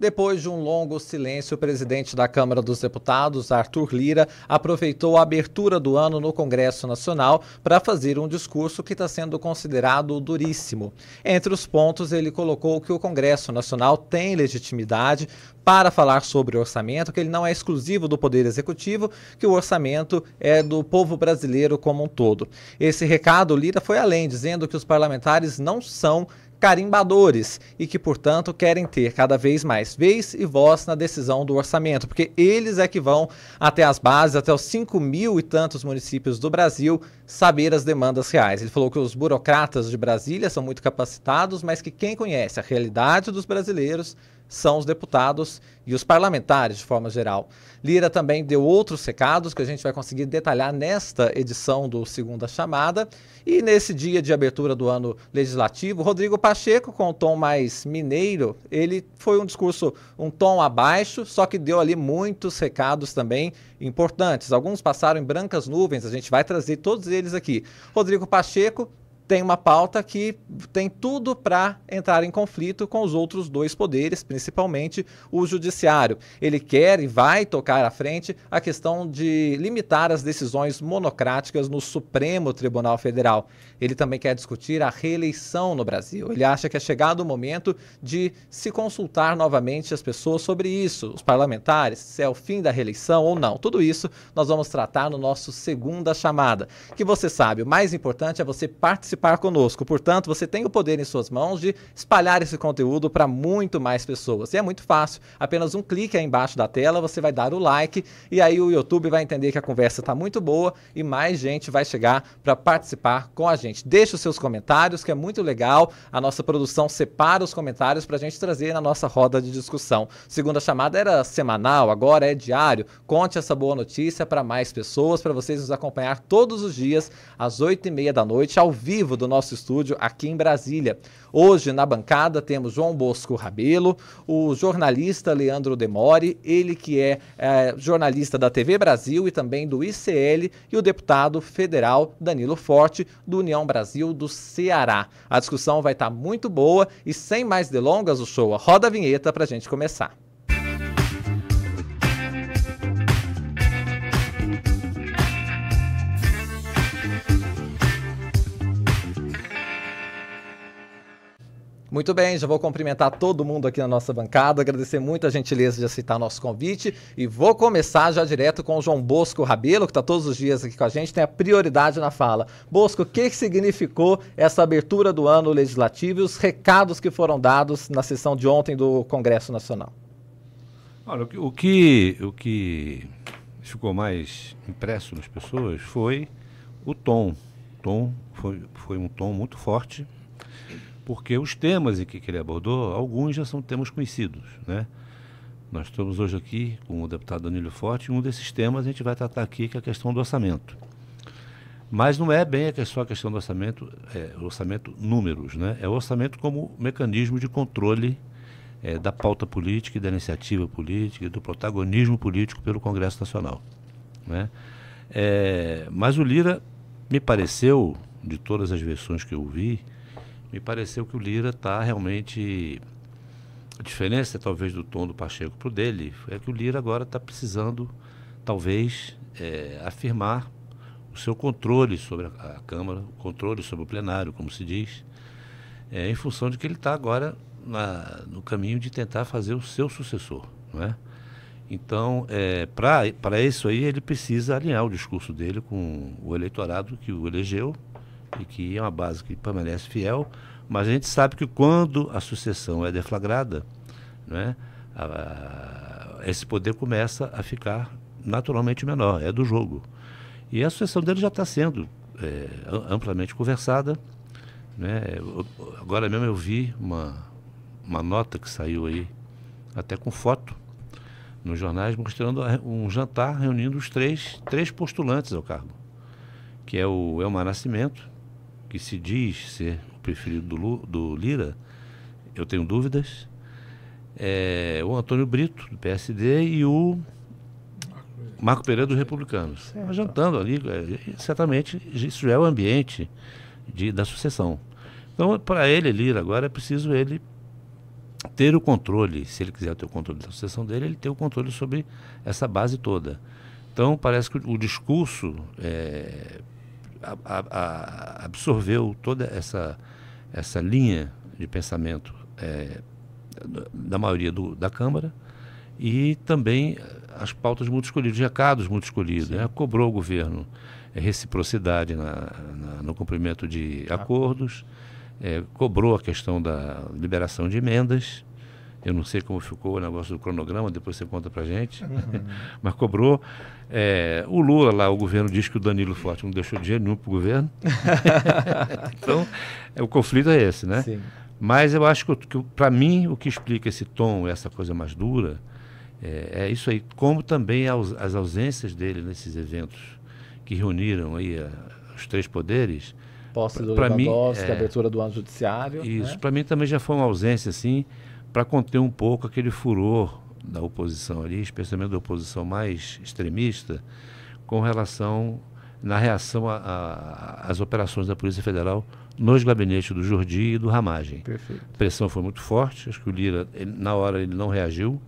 Depois de um longo silêncio, o presidente da Câmara dos Deputados, Arthur Lira, aproveitou a abertura do ano no Congresso Nacional para fazer um discurso que está sendo considerado duríssimo. Entre os pontos, ele colocou que o Congresso Nacional tem legitimidade para falar sobre orçamento, que ele não é exclusivo do Poder Executivo, que o orçamento é do povo brasileiro como um todo. Esse recado, Lira foi além, dizendo que os parlamentares não são carimbadores e que, portanto, querem ter cada vez mais vez e voz na decisão do orçamento, porque eles é que vão até as bases, até os 5 mil e tantos municípios do Brasil, saber as demandas reais. Ele falou que os burocratas de Brasília são muito capacitados, mas que quem conhece a realidade dos brasileiros são os deputados e os parlamentares de forma geral. Lira também deu outros recados que a gente vai conseguir detalhar nesta edição do Segunda Chamada. E nesse dia de abertura do ano legislativo, Rodrigo Pacheco, com um tom mais mineiro, ele foi um discurso um tom abaixo, só que deu ali muitos recados também importantes. Alguns passaram em brancas nuvens, a gente vai trazer todos eles aqui. Rodrigo Pacheco tem uma pauta que tem tudo para entrar em conflito com os outros dois poderes, principalmente o judiciário. Ele quer e vai tocar à frente a questão de limitar as decisões monocráticas no Supremo Tribunal Federal. Ele também quer discutir a reeleição no Brasil. Ele acha que é chegado o momento de se consultar novamente as pessoas sobre isso, os parlamentares, se é o fim da reeleição ou não. Tudo isso nós vamos tratar no nosso segunda chamada. Que você sabe, o mais importante é você participar participar conosco. Portanto, você tem o poder em suas mãos de espalhar esse conteúdo para muito mais pessoas. E é muito fácil. Apenas um clique aí embaixo da tela, você vai dar o like e aí o YouTube vai entender que a conversa está muito boa e mais gente vai chegar para participar com a gente. Deixe os seus comentários, que é muito legal. A nossa produção separa os comentários para a gente trazer na nossa roda de discussão. Segunda chamada era semanal, agora é diário. Conte essa boa notícia para mais pessoas, para vocês nos acompanhar todos os dias às oito e meia da noite, ao vivo vivo do nosso estúdio aqui em Brasília. Hoje na bancada temos João Bosco Rabelo, o jornalista Leandro Demore, ele que é, é jornalista da TV Brasil e também do ICL, e o deputado federal Danilo Forte, do União Brasil do Ceará. A discussão vai estar muito boa e sem mais delongas, o show roda a vinheta para a gente começar. Muito bem, já vou cumprimentar todo mundo aqui na nossa bancada, agradecer muito a gentileza de aceitar nosso convite e vou começar já direto com o João Bosco Rabelo, que está todos os dias aqui com a gente, tem a prioridade na fala. Bosco, o que, significou essa abertura do ano legislativo e os recados que foram dados na sessão de ontem do Congresso Nacional? Olha, o que, o que ficou mais impresso nas pessoas foi o tom. O tom foi, foi um tom muito forte, porque os temas em que, ele abordou, alguns já são temas conhecidos, né? Nós estamos hoje aqui com o deputado Danilo Forte e um desses temas a gente vai tratar aqui, que é a questão do orçamento. Mas não é bem só a questão do orçamento, é, orçamento números, né? É o orçamento como mecanismo de controle é, da pauta política e da iniciativa política e do protagonismo político pelo Congresso Nacional, né? É, mas o Lira me pareceu, de todas as versões que eu vi, me pareceu que o Lira está realmente. A diferença, talvez, do tom do Pacheco para o dele é que o Lira agora está precisando, talvez, é, afirmar o seu controle sobre a, a, Câmara, o controle sobre o plenário, como se diz, é, em função de que ele está agora na, no caminho de tentar fazer o seu sucessor. Não é? Então, é, para isso aí, ele precisa alinhar o discurso dele com o eleitorado que o elegeu e que é uma base que permanece fiel, mas a gente sabe que quando a sucessão é deflagrada, né, a, a, esse poder começa a ficar naturalmente menor, é do jogo. E a sucessão dele já está sendo é, amplamente conversada. Né? Agora mesmo eu vi uma, uma nota que saiu aí, até com foto, nos jornais, mostrando um jantar reunindo os três, três postulantes ao cargo, que é o Elmar Nascimento, que se diz ser o preferido do, do Lira, eu tenho dúvidas, é o Antônio Brito, do PSD, e o Marco Pereira, dos Republicanos. Certo. Jantando ali, é, certamente isso já é o ambiente de, da sucessão. Então, para ele, Lira, agora é preciso ele ter o controle, se ele quiser ter o controle da sucessão dele, ele ter o controle sobre essa base toda. Então, parece que o discurso é, a, a, absorveu toda essa, essa linha de pensamento é, da maioria do, da Câmara e também as pautas muito escolhidas, os recados muito escolhidos. Né? Cobrou o governo é, reciprocidade na, na, no cumprimento de acordos, é, cobrou a questão da liberação de emendas, eu não sei como ficou o negócio do cronograma, depois você conta pra gente. Uhum. Mas cobrou. É, o Lula lá, o governo diz que o Danilo Forte não deixou dinheiro nenhum pro governo. então, é, o conflito é esse, né? Sim. Mas eu acho que, que para mim, o que explica esse tom, essa coisa mais dura, é, é isso aí. Como também as, as, ausências dele nesses eventos que reuniram aí a, os três poderes. Posse do Lewandowski, mim, é, abertura do ano judiciário. Isso, né? para mim também já foi uma ausência, assim, para conter um pouco aquele furor da oposição ali, especialmente da oposição mais extremista, com relação na reação às operações da Polícia Federal nos gabinetes do Jordi e do Ramagem. Perfeito. A pressão foi muito forte, acho que o Lira, ele, na hora, ele não reagiu,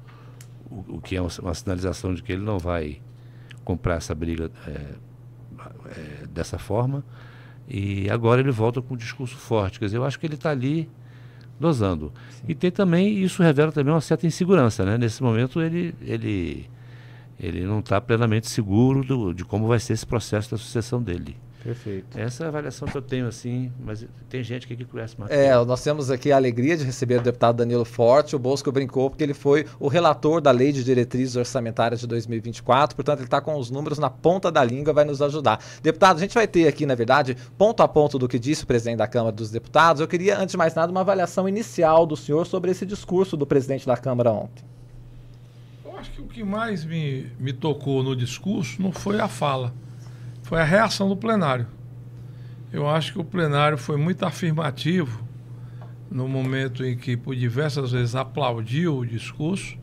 o, o que é uma, uma, sinalização de que ele não vai comprar essa briga é, é, dessa forma. E agora ele volta com um discurso forte. Quer dizer, eu acho que ele está ali dosando. Sim. E tem também, isso revela também uma certa insegurança, né? Nesse momento ele, ele, ele não está plenamente seguro do, de como vai ser esse processo da sucessão dele. Perfeito. Essa é a avaliação que eu tenho, assim, mas tem gente que conhece mais. É, nós temos aqui a alegria de receber o deputado Danilo Forte. O Bosco brincou porque ele foi o relator da Lei de Diretrizes Orçamentárias de 2024, portanto, ele está com os números na ponta da língua, vai nos ajudar. Deputado, a gente vai ter aqui, na verdade, ponto a ponto do que disse o presidente da Câmara dos Deputados. Eu queria, antes de mais nada, uma avaliação inicial do senhor sobre esse discurso do presidente da Câmara ontem. Eu acho que o que mais me, me tocou no discurso não foi a fala foi a reação do plenário. Eu acho que o plenário foi muito afirmativo no momento em que, por diversas vezes, aplaudiu o discurso,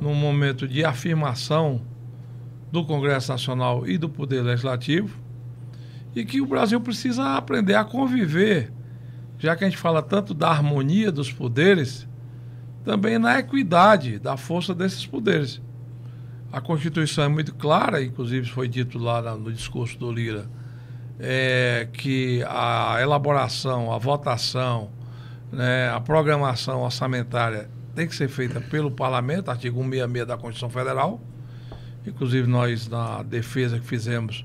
num momento de afirmação do Congresso Nacional e do Poder Legislativo, e que o Brasil precisa aprender a conviver, já que a gente fala tanto da harmonia dos poderes, também na equidade da força desses poderes. A Constituição é muito clara, inclusive foi dito lá no discurso do Lira, é, que a elaboração, a votação, né, a programação orçamentária tem que ser feita pelo Parlamento, artigo 166 da Constituição Federal. Inclusive, nós, na defesa que fizemos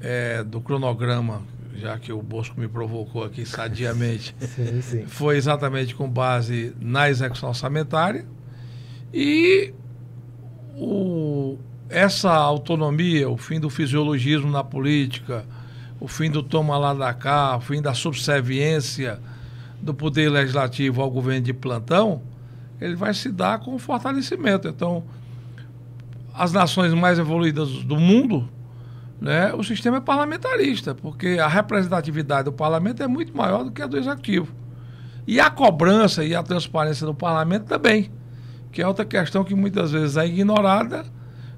é, do cronograma, já que o Bosco me provocou aqui sadiamente, sim, sim. foi exatamente com base na execução orçamentária. E o, essa autonomia, o fim do fisiologismo na política, o fim do toma lá da cá, o fim da subserviência do poder legislativo ao governo de plantão, ele vai se dar com fortalecimento. Então, as nações mais evoluídas do mundo, né, o sistema é parlamentarista, porque a representatividade do parlamento é muito maior do que a do executivo. E a cobrança e a transparência do parlamento também que é outra questão que muitas vezes é ignorada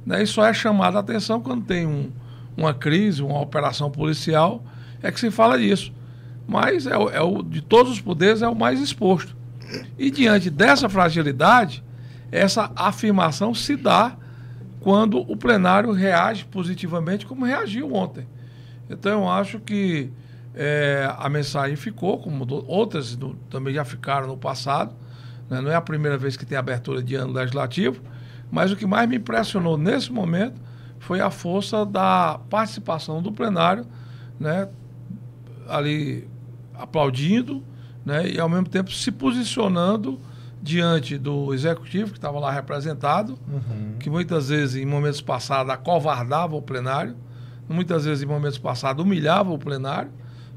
né, e só é chamada a atenção quando tem um, uma crise, uma operação policial, é que se fala disso. Mas é, é o, de todos os poderes é o mais exposto. E diante dessa fragilidade, essa afirmação se dá quando o plenário reage positivamente, como reagiu ontem. Então eu acho que é, a mensagem ficou, como do, outras do, também já ficaram no passado, né? Não é a primeira vez que tem abertura de ano legislativo, mas o que mais me impressionou nesse momento foi a força da participação do plenário, né? ali aplaudindo né? e, ao mesmo tempo, se posicionando diante do executivo, que estava lá representado, uhum. que muitas vezes, em momentos passados, acovardava o plenário, muitas vezes, em momentos passados, humilhava o plenário,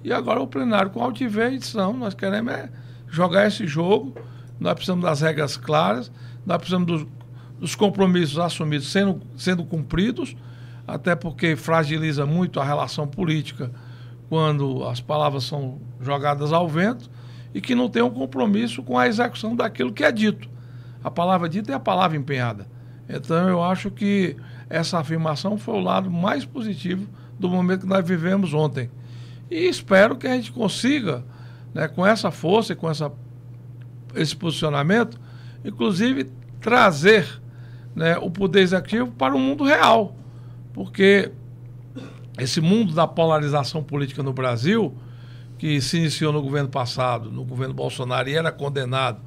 e agora o plenário, com altivez, não, nós queremos é jogar esse jogo nós precisamos das regras claras, nós precisamos dos, dos compromissos assumidos sendo, sendo cumpridos, até porque fragiliza muito a relação política quando as palavras são jogadas ao vento e que não tem um compromisso com a execução daquilo que é dito. A palavra dita é a palavra empenhada. Então eu acho que essa afirmação foi o lado mais positivo do momento que nós vivemos ontem. E espero que a gente consiga, né, com essa força e com essa esse posicionamento, inclusive trazer né, o poder executivo para o mundo real. Porque esse mundo da polarização política no Brasil, que se iniciou no governo passado, no governo Bolsonaro, e era condenado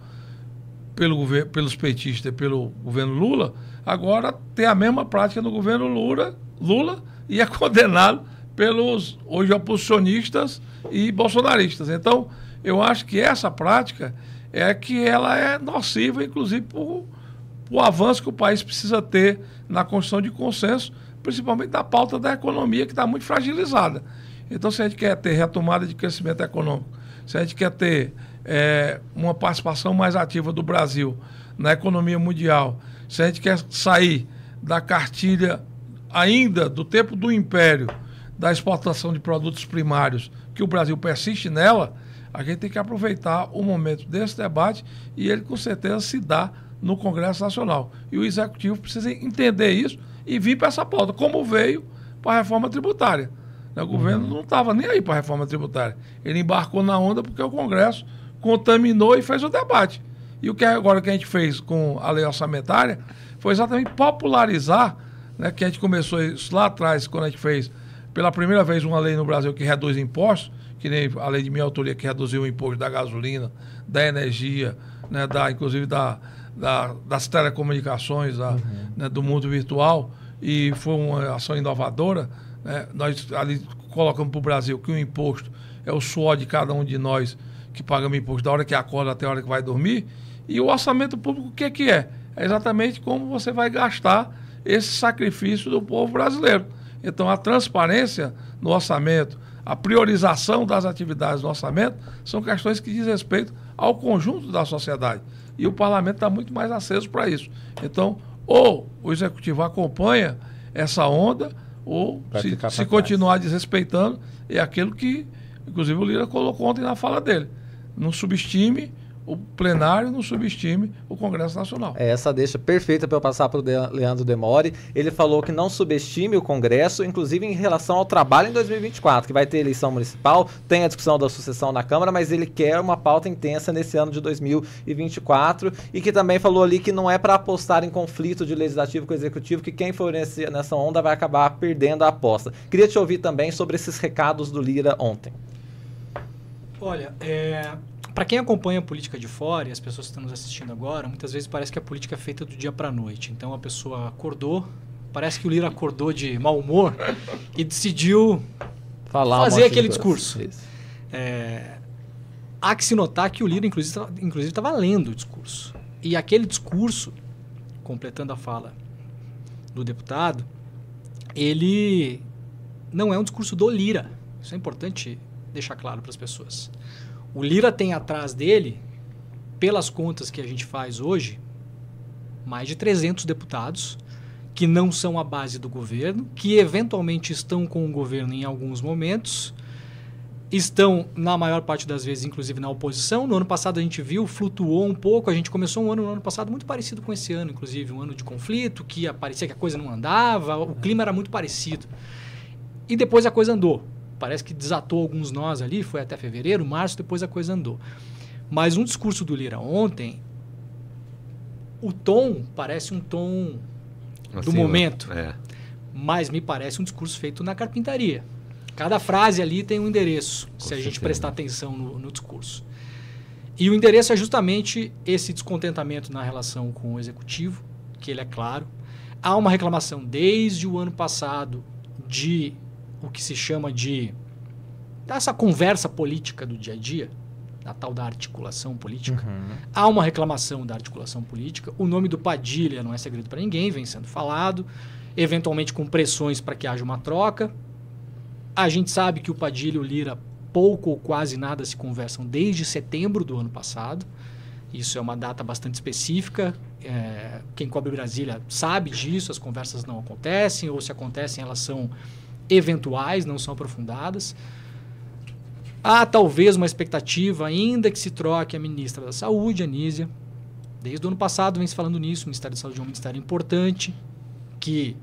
pelo governo, pelos petistas e pelo governo Lula, agora tem a mesma prática no governo Lula, Lula e é condenado pelos hoje oposicionistas e bolsonaristas. Então, eu acho que essa prática é que ela é nociva, inclusive, para o avanço que o país precisa ter na construção de consenso, principalmente na pauta da economia, que está muito fragilizada. Então, se a gente quer ter retomada de crescimento econômico, se a gente quer ter é, uma participação mais ativa do Brasil na economia mundial, se a gente quer sair da cartilha ainda do tempo do império da exportação de produtos primários, que o Brasil persiste nela, a gente tem que aproveitar o momento desse debate e ele com certeza se dá no Congresso Nacional. E o Executivo precisa entender isso e vir para essa pauta, como veio para a reforma tributária. O governo uhum. não estava nem aí para a reforma tributária. Ele embarcou na onda porque o Congresso contaminou e fez o debate. E o que agora que a gente fez com a lei orçamentária foi exatamente popularizar, né, que a gente começou isso lá atrás, quando a gente fez pela primeira vez uma lei no Brasil que reduz impostos, que nem a lei de minha autoria que reduziu o imposto da gasolina, da energia, né, da, inclusive da, da das telecomunicações, da, uhum. né, do mundo virtual, e foi uma ação inovadora. Né, nós ali colocamos para o Brasil que o imposto é o suor de cada um de nós que pagamos imposto da hora que acorda até a hora que vai dormir. E o orçamento público, o que, é que é? É exatamente como você vai gastar esse sacrifício do povo brasileiro. Então, a transparência no orçamento, a priorização das atividades do orçamento, são questões que dizem respeito ao conjunto da sociedade. E o parlamento está muito mais aceso para isso. Então, ou o executivo acompanha essa onda, ou se, se continuar desrespeitando, é aquilo que, inclusive, o Lira colocou ontem na fala dele. Não subestime o plenário não subestime o Congresso Nacional. É essa deixa perfeita para eu passar para o Leandro Demore. Ele falou que não subestime o Congresso, inclusive em relação ao trabalho em 2024, que vai ter eleição municipal, tem a discussão da sucessão na Câmara, mas ele quer uma pauta intensa nesse ano de 2024 e que também falou ali que não é para apostar em conflito de legislativo com o executivo, que quem for nesse, nessa onda vai acabar perdendo a aposta. Queria te ouvir também sobre esses recados do Lira ontem. Olha, é, para quem acompanha a política de fora e as pessoas que estão nos assistindo agora, muitas vezes parece que a política é feita do dia para a noite. Então a pessoa acordou, parece que o Lira acordou de mau humor e decidiu Falar fazer aquele discurso. É, há que se notar que o Lira, inclusive, estava lendo o discurso. E aquele discurso, completando a fala do deputado, ele não é um discurso do Lira. Isso é importante deixar claro para as pessoas. O Lira tem atrás dele, pelas contas que a gente faz hoje, mais de 300 deputados que não são a base do governo, que eventualmente estão com o governo em alguns momentos, estão, na maior parte das vezes, inclusive na oposição. No ano passado a gente viu, flutuou um pouco. A gente começou um ano no ano passado muito parecido com esse ano, inclusive, um ano de conflito, que parecia que a coisa não andava, o clima era muito parecido. E depois a coisa andou. Parece que desatou alguns nós ali, foi até fevereiro, março, depois a coisa andou. Mas um discurso do Lira ontem, o tom parece um tom do assim, momento, é. mas me parece um discurso feito na carpintaria. Cada frase ali tem um endereço, Com se a gente prestar atenção no, no discurso. E o endereço é justamente esse descontentamento na relação com o executivo, que ele é claro. Há uma reclamação desde o ano passado de o que se chama de essa conversa política do dia a dia, a tal da articulação política. Uhum. Há uma reclamação da articulação política. O nome do Padilha não é segredo para ninguém, vem sendo falado, eventualmente com pressões para que haja uma troca. A gente sabe que o Padilha e o Lira pouco ou quase nada se conversam desde setembro do ano passado. Isso é uma data bastante específica. É, quem cobre Brasília sabe disso, as conversas não acontecem, ou se acontecem, elas são eventuais, não são aprofundadas. Há talvez uma expectativa ainda que se troque a ministra da Saúde, Anísia. Desde o ano passado vem se falando nisso, o Ministério da Saúde é um ministério importante, que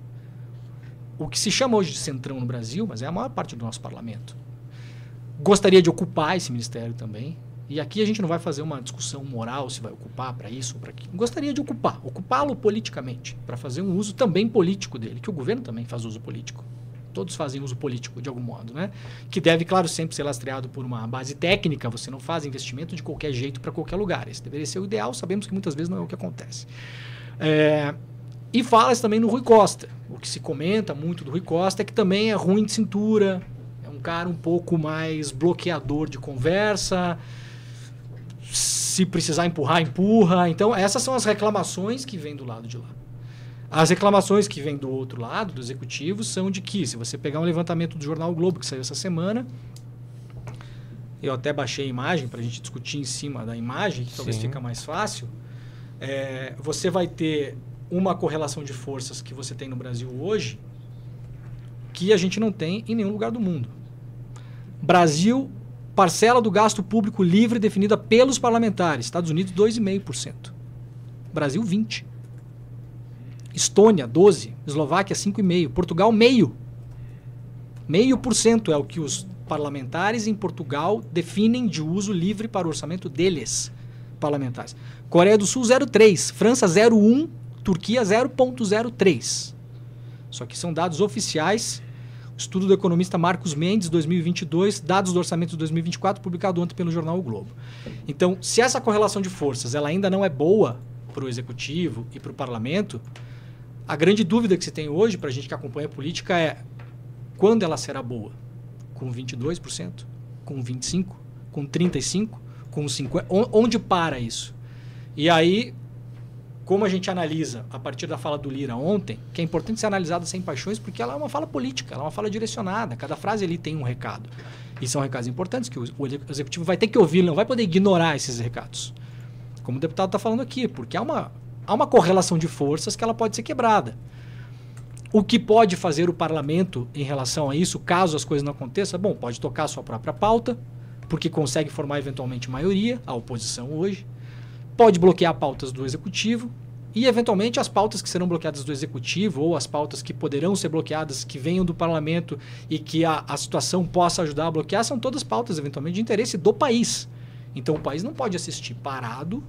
o que se chama hoje de centrão no Brasil, mas é a maior parte do nosso parlamento. Gostaria de ocupar esse ministério também. E aqui a gente não vai fazer uma discussão moral se vai ocupar para isso ou para aquilo. Gostaria de ocupar, ocupá-lo politicamente, para fazer um uso também político dele, que o governo também faz uso político. Todos fazem uso político de algum modo, né? Que deve, claro, sempre ser lastreado por uma base técnica. Você não faz investimento de qualquer jeito para qualquer lugar. Esse deveria ser o ideal. Sabemos que muitas vezes não é o que acontece. É, e fala-se também no Rui Costa. O que se comenta muito do Rui Costa é que também é ruim de cintura, é um cara um pouco mais bloqueador de conversa. Se precisar empurrar, empurra. Então, essas são as reclamações que vêm do lado de lá. As reclamações que vêm do outro lado, do executivo, são de que, se você pegar um levantamento do jornal o Globo, que saiu essa semana, eu até baixei a imagem para a gente discutir em cima da imagem, que talvez fica mais fácil. É, você vai ter uma correlação de forças que você tem no Brasil hoje que a gente não tem em nenhum lugar do mundo. Brasil, parcela do gasto público livre definida pelos parlamentares. Estados Unidos, 2,5%. Brasil, 20%. Estônia, 12%. Eslováquia, 5,5%. Portugal, meio. Meio por cento é o que os parlamentares em Portugal definem de uso livre para o orçamento deles, parlamentares. Coreia do Sul, 0,3%. França, 0,1%. Turquia 0,03. Só que são dados oficiais. Estudo do economista Marcos Mendes, 2022, dados do orçamento de 2024, publicado ontem pelo jornal o Globo. Então, se essa correlação de forças ela ainda não é boa para o executivo e para o parlamento, a grande dúvida que se tem hoje para a gente que acompanha a política é quando ela será boa? Com 22%? Com 25%? Com 35%? Com 50%? Onde para isso? E aí, como a gente analisa a partir da fala do Lira ontem, que é importante ser analisada sem paixões, porque ela é uma fala política, ela é uma fala direcionada. Cada frase ali tem um recado. E são recados importantes que o, executivo vai ter que ouvir, não vai poder ignorar esses recados. Como o deputado está falando aqui, porque há uma, há uma correlação de forças que ela pode ser quebrada. O que pode fazer o parlamento em relação a isso, caso as coisas não aconteçam? Bom, pode tocar a sua própria pauta, porque consegue formar eventualmente maioria, a oposição hoje pode bloquear pautas do executivo e, eventualmente, as pautas que serão bloqueadas do executivo ou as pautas que poderão ser bloqueadas, que venham do parlamento e que a, a situação possa ajudar a bloquear, são todas pautas, eventualmente, de interesse do país. Então, o país não pode assistir parado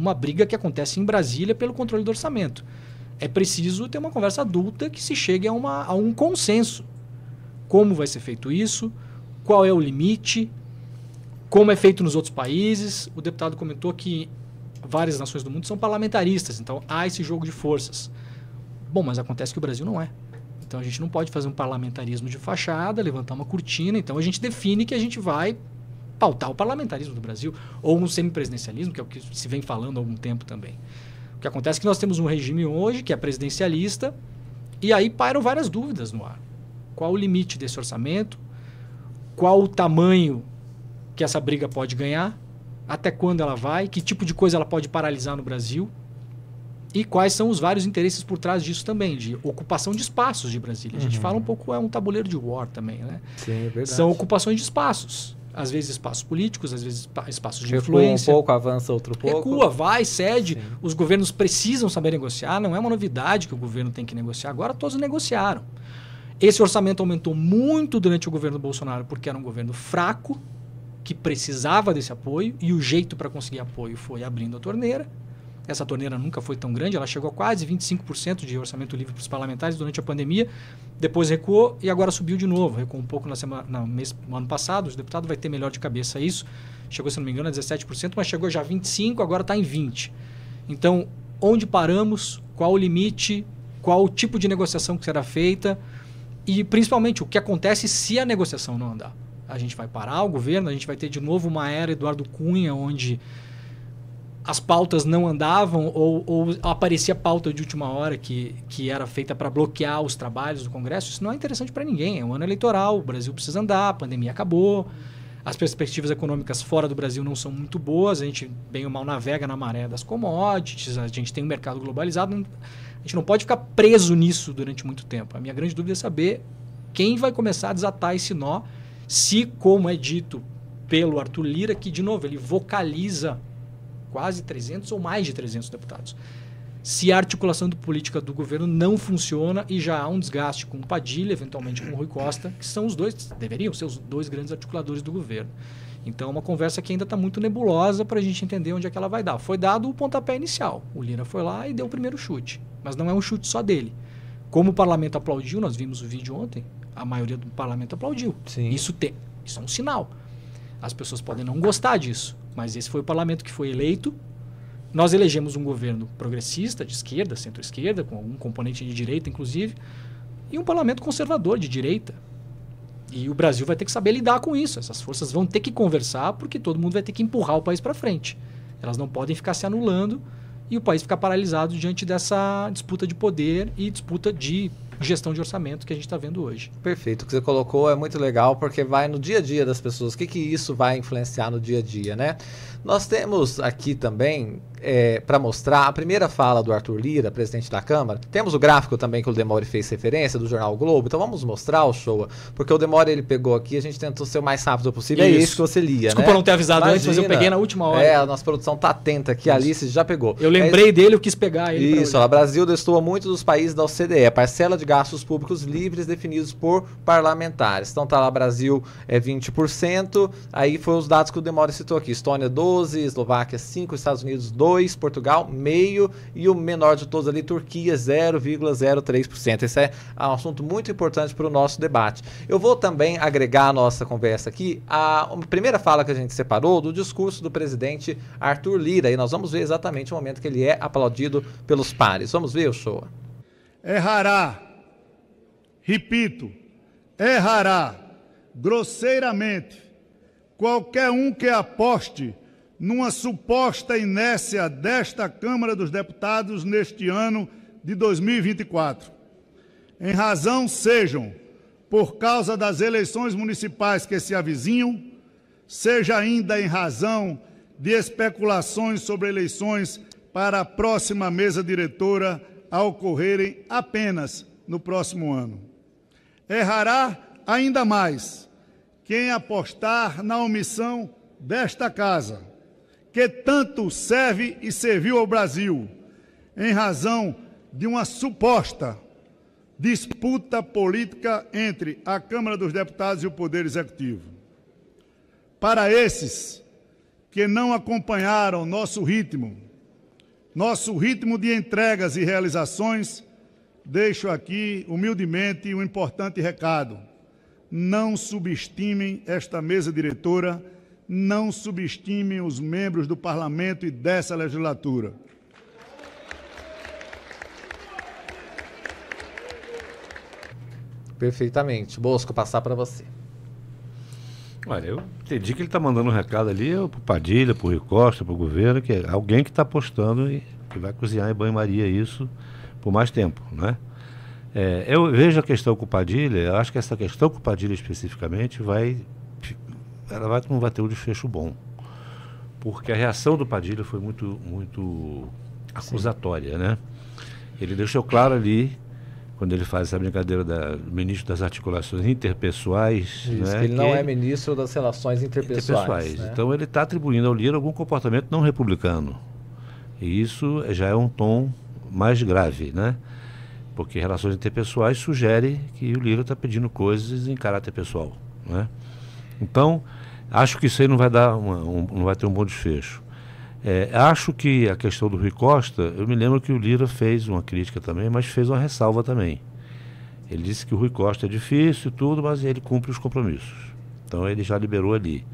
uma briga que acontece em Brasília pelo controle do orçamento. É preciso ter uma conversa adulta que se chegue a, uma, a um consenso. Como vai ser feito isso? Qual é o limite? Como é feito nos outros países? O deputado comentou que várias nações do mundo são parlamentaristas, então há esse jogo de forças. Bom, mas acontece que o Brasil não é. Então a gente não pode fazer um parlamentarismo de fachada, levantar uma cortina, então a gente define que a gente vai pautar o parlamentarismo do Brasil, ou um semipresidencialismo, que é o que se vem falando há algum tempo também. O que acontece é que nós temos um regime hoje que é presidencialista, e aí pairam várias dúvidas no ar. Qual o limite desse orçamento? Qual o tamanho que essa briga pode ganhar? até quando ela vai, que tipo de coisa ela pode paralisar no Brasil e quais são os vários interesses por trás disso também, de ocupação de espaços de Brasília. A gente uhum. fala um pouco, é um tabuleiro de war também, né? Sim, é verdade. São ocupações de espaços. Às vezes espaços políticos, às vezes espaços de Recua influência. um pouco, avança outro pouco. Recua, vai, cede. Sim. Os governos precisam saber negociar. Não é uma novidade que o governo tem que negociar. Agora todos negociaram. Esse orçamento aumentou muito durante o governo Bolsonaro porque era um governo fraco, que precisava desse apoio e o jeito para conseguir apoio foi abrindo a torneira. Essa torneira nunca foi tão grande, ela chegou a quase 25% de orçamento livre para os parlamentares durante a pandemia, depois recuou e agora subiu de novo. Recuou um pouco na semana, no, mês, no ano passado, o deputado vai ter melhor de cabeça isso. Chegou, se não me engano, a 17%, mas chegou já a 25%, agora está em 20%. Então, onde paramos? Qual o limite? Qual o tipo de negociação que será feita? E, principalmente, o que acontece se a negociação não andar? a gente vai parar o governo, a gente vai ter de novo uma era Eduardo Cunha, onde as pautas não andavam ou, ou aparecia pauta de última hora que, que era feita para bloquear os trabalhos do Congresso. Isso não é interessante para ninguém. É um ano eleitoral, o Brasil precisa andar, a pandemia acabou, as perspectivas econômicas fora do Brasil não são muito boas, a gente bem ou mal navega na maré das commodities, a gente tem um mercado globalizado, a gente não pode ficar preso nisso durante muito tempo. A minha grande dúvida é saber quem vai começar a desatar esse nó se, como é dito pelo Arthur Lira, que, de novo, ele vocaliza quase 300 ou mais de 300 deputados. Se a articulação do política do governo não funciona e já há um desgaste com o Padilha, eventualmente com o Rui Costa, que são os dois, deveriam ser os dois grandes articuladores do governo. Então é uma conversa que ainda está muito nebulosa para a gente entender onde é que ela vai dar. Foi dado o pontapé inicial. O Lira foi lá e deu o primeiro chute. Mas não é um chute só dele. Como o parlamento aplaudiu, nós vimos o vídeo ontem, a maioria do parlamento aplaudiu. Sim. Isso, te, isso é um sinal. As pessoas podem não gostar disso, mas esse foi o parlamento que foi eleito. Nós elegemos um governo progressista, de esquerda, centro-esquerda, com algum componente de direita, inclusive, e um parlamento conservador, de direita. E o Brasil vai ter que saber lidar com isso. Essas forças vão ter que conversar, porque todo mundo vai ter que empurrar o país para frente. Elas não podem ficar se anulando e o país ficar paralisado diante dessa disputa de poder e disputa de gestão de orçamento que a gente está vendo hoje. Perfeito. O que você colocou é muito legal porque vai no dia a dia das pessoas. O que, que isso vai influenciar no dia a dia, né? Nós temos aqui também é, para mostrar a primeira fala do Arthur Lira, presidente da Câmara. Temos o gráfico também que o Demore fez referência do jornal o Globo. Então vamos mostrar o show, porque o Demore ele pegou aqui, a gente tentou ser o mais rápido possível. Isso. É isso que você lia, Desculpa né? não ter avisado Imagina. antes, mas eu peguei na última hora. É, a nossa produção tá atenta aqui, a Alice já pegou. Eu lembrei é, dele, eu quis pegar ele. Isso, o Brasil destoa muito dos países da OCDE, parcela de gastos públicos livres definidos por parlamentares. Então tá lá Brasil é 20%, aí foi os dados que o Demore citou aqui. Estônia 12, Eslováquia 5, Estados Unidos 2, Portugal meio e o menor de todos ali, Turquia 0,03%. Esse é um assunto muito importante para o nosso debate. Eu vou também agregar à nossa conversa aqui a primeira fala que a gente separou do discurso do presidente Arthur Lira e nós vamos ver exatamente o momento que ele é aplaudido pelos pares. Vamos ver show. Errará, repito, errará grosseiramente qualquer um que aposte numa suposta inércia desta Câmara dos Deputados neste ano de 2024. Em razão sejam por causa das eleições municipais que se avizinham, seja ainda em razão de especulações sobre eleições para a próxima mesa diretora a ocorrerem apenas no próximo ano. Errará ainda mais quem apostar na omissão desta casa que tanto serve e serviu ao Brasil, em razão de uma suposta disputa política entre a Câmara dos Deputados e o Poder Executivo. Para esses que não acompanharam nosso ritmo, nosso ritmo de entregas e realizações, deixo aqui humildemente um importante recado. Não subestimem esta mesa diretora não subestimem os membros do parlamento e dessa legislatura. Perfeitamente. Bosco, passar para você. Olha, eu entendi que ele está mandando um recado ali para o Padilha, para o Rui Costa, para o governo, que é alguém que está apostando e que vai cozinhar em banho-maria isso por mais tempo, né? É, eu vejo a questão com o Padilha, eu acho que essa questão com o Padilha especificamente vai ela vai, não vai ter um desfecho bom. Porque a reação do Padilha foi muito, muito acusatória, Sim. né? Ele deixou claro ali, quando ele faz essa brincadeira da, do ministro das articulações interpessoais. Isso, né? que ele não que é ministro das relações interpessoais. interpessoais. Né? Então ele está atribuindo ao Lira algum comportamento não republicano. E isso já é um tom mais grave, né? Porque relações interpessoais sugere que o Lira está pedindo coisas em caráter pessoal, né? Então, Acho que isso aí não vai dar uma, um, não vai ter um bom desfecho. É, acho que a questão do Rui Costa, eu me lembro que o Lira fez uma crítica também, mas fez uma ressalva também. Ele disse que o Rui Costa é difícil e tudo, mas ele cumpre os compromissos. Então ele já liberou ali.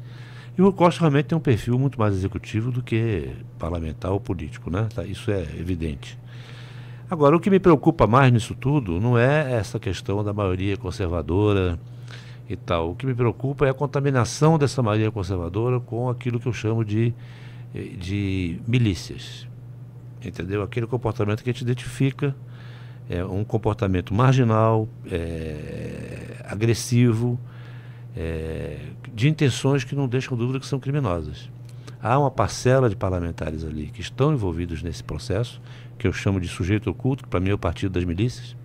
E o Rui Costa realmente tem um perfil muito mais executivo do que parlamentar ou político, né? Tá, isso é evidente. Agora, o que me preocupa mais nisso tudo não é essa questão da maioria conservadora, e tal. O que me preocupa é a contaminação dessa maioria conservadora com aquilo que eu chamo de, eh, de milícias. Entendeu? Aquele comportamento que a gente identifica é um comportamento marginal, é, agressivo, é, de intenções que não deixam dúvida que são criminosas. Há uma parcela de parlamentares ali que estão envolvidos nesse processo, que eu chamo de sujeito oculto, que para mim é o partido das milícias,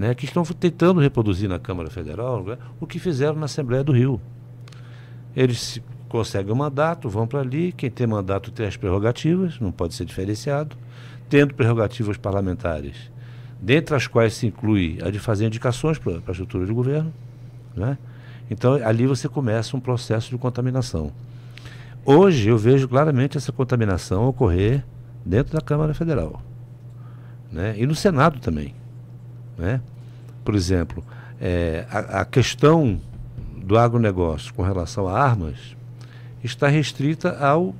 né, que estão tentando reproduzir na Câmara Federal né, o que fizeram na Assembleia do Rio. Eles conseguem o mandato, vão para ali, quem tem mandato tem as prerrogativas, não pode ser diferenciado, tendo prerrogativas parlamentares, dentre as quais se inclui a de fazer indicações para a estrutura de governo, né? Então ali você começa um processo de contaminação. Hoje eu vejo claramente essa contaminação ocorrer dentro da Câmara Federal. Né? E no Senado também. Né? Por exemplo, é, a, a questão do agronegócio com relação a armas está restrita ao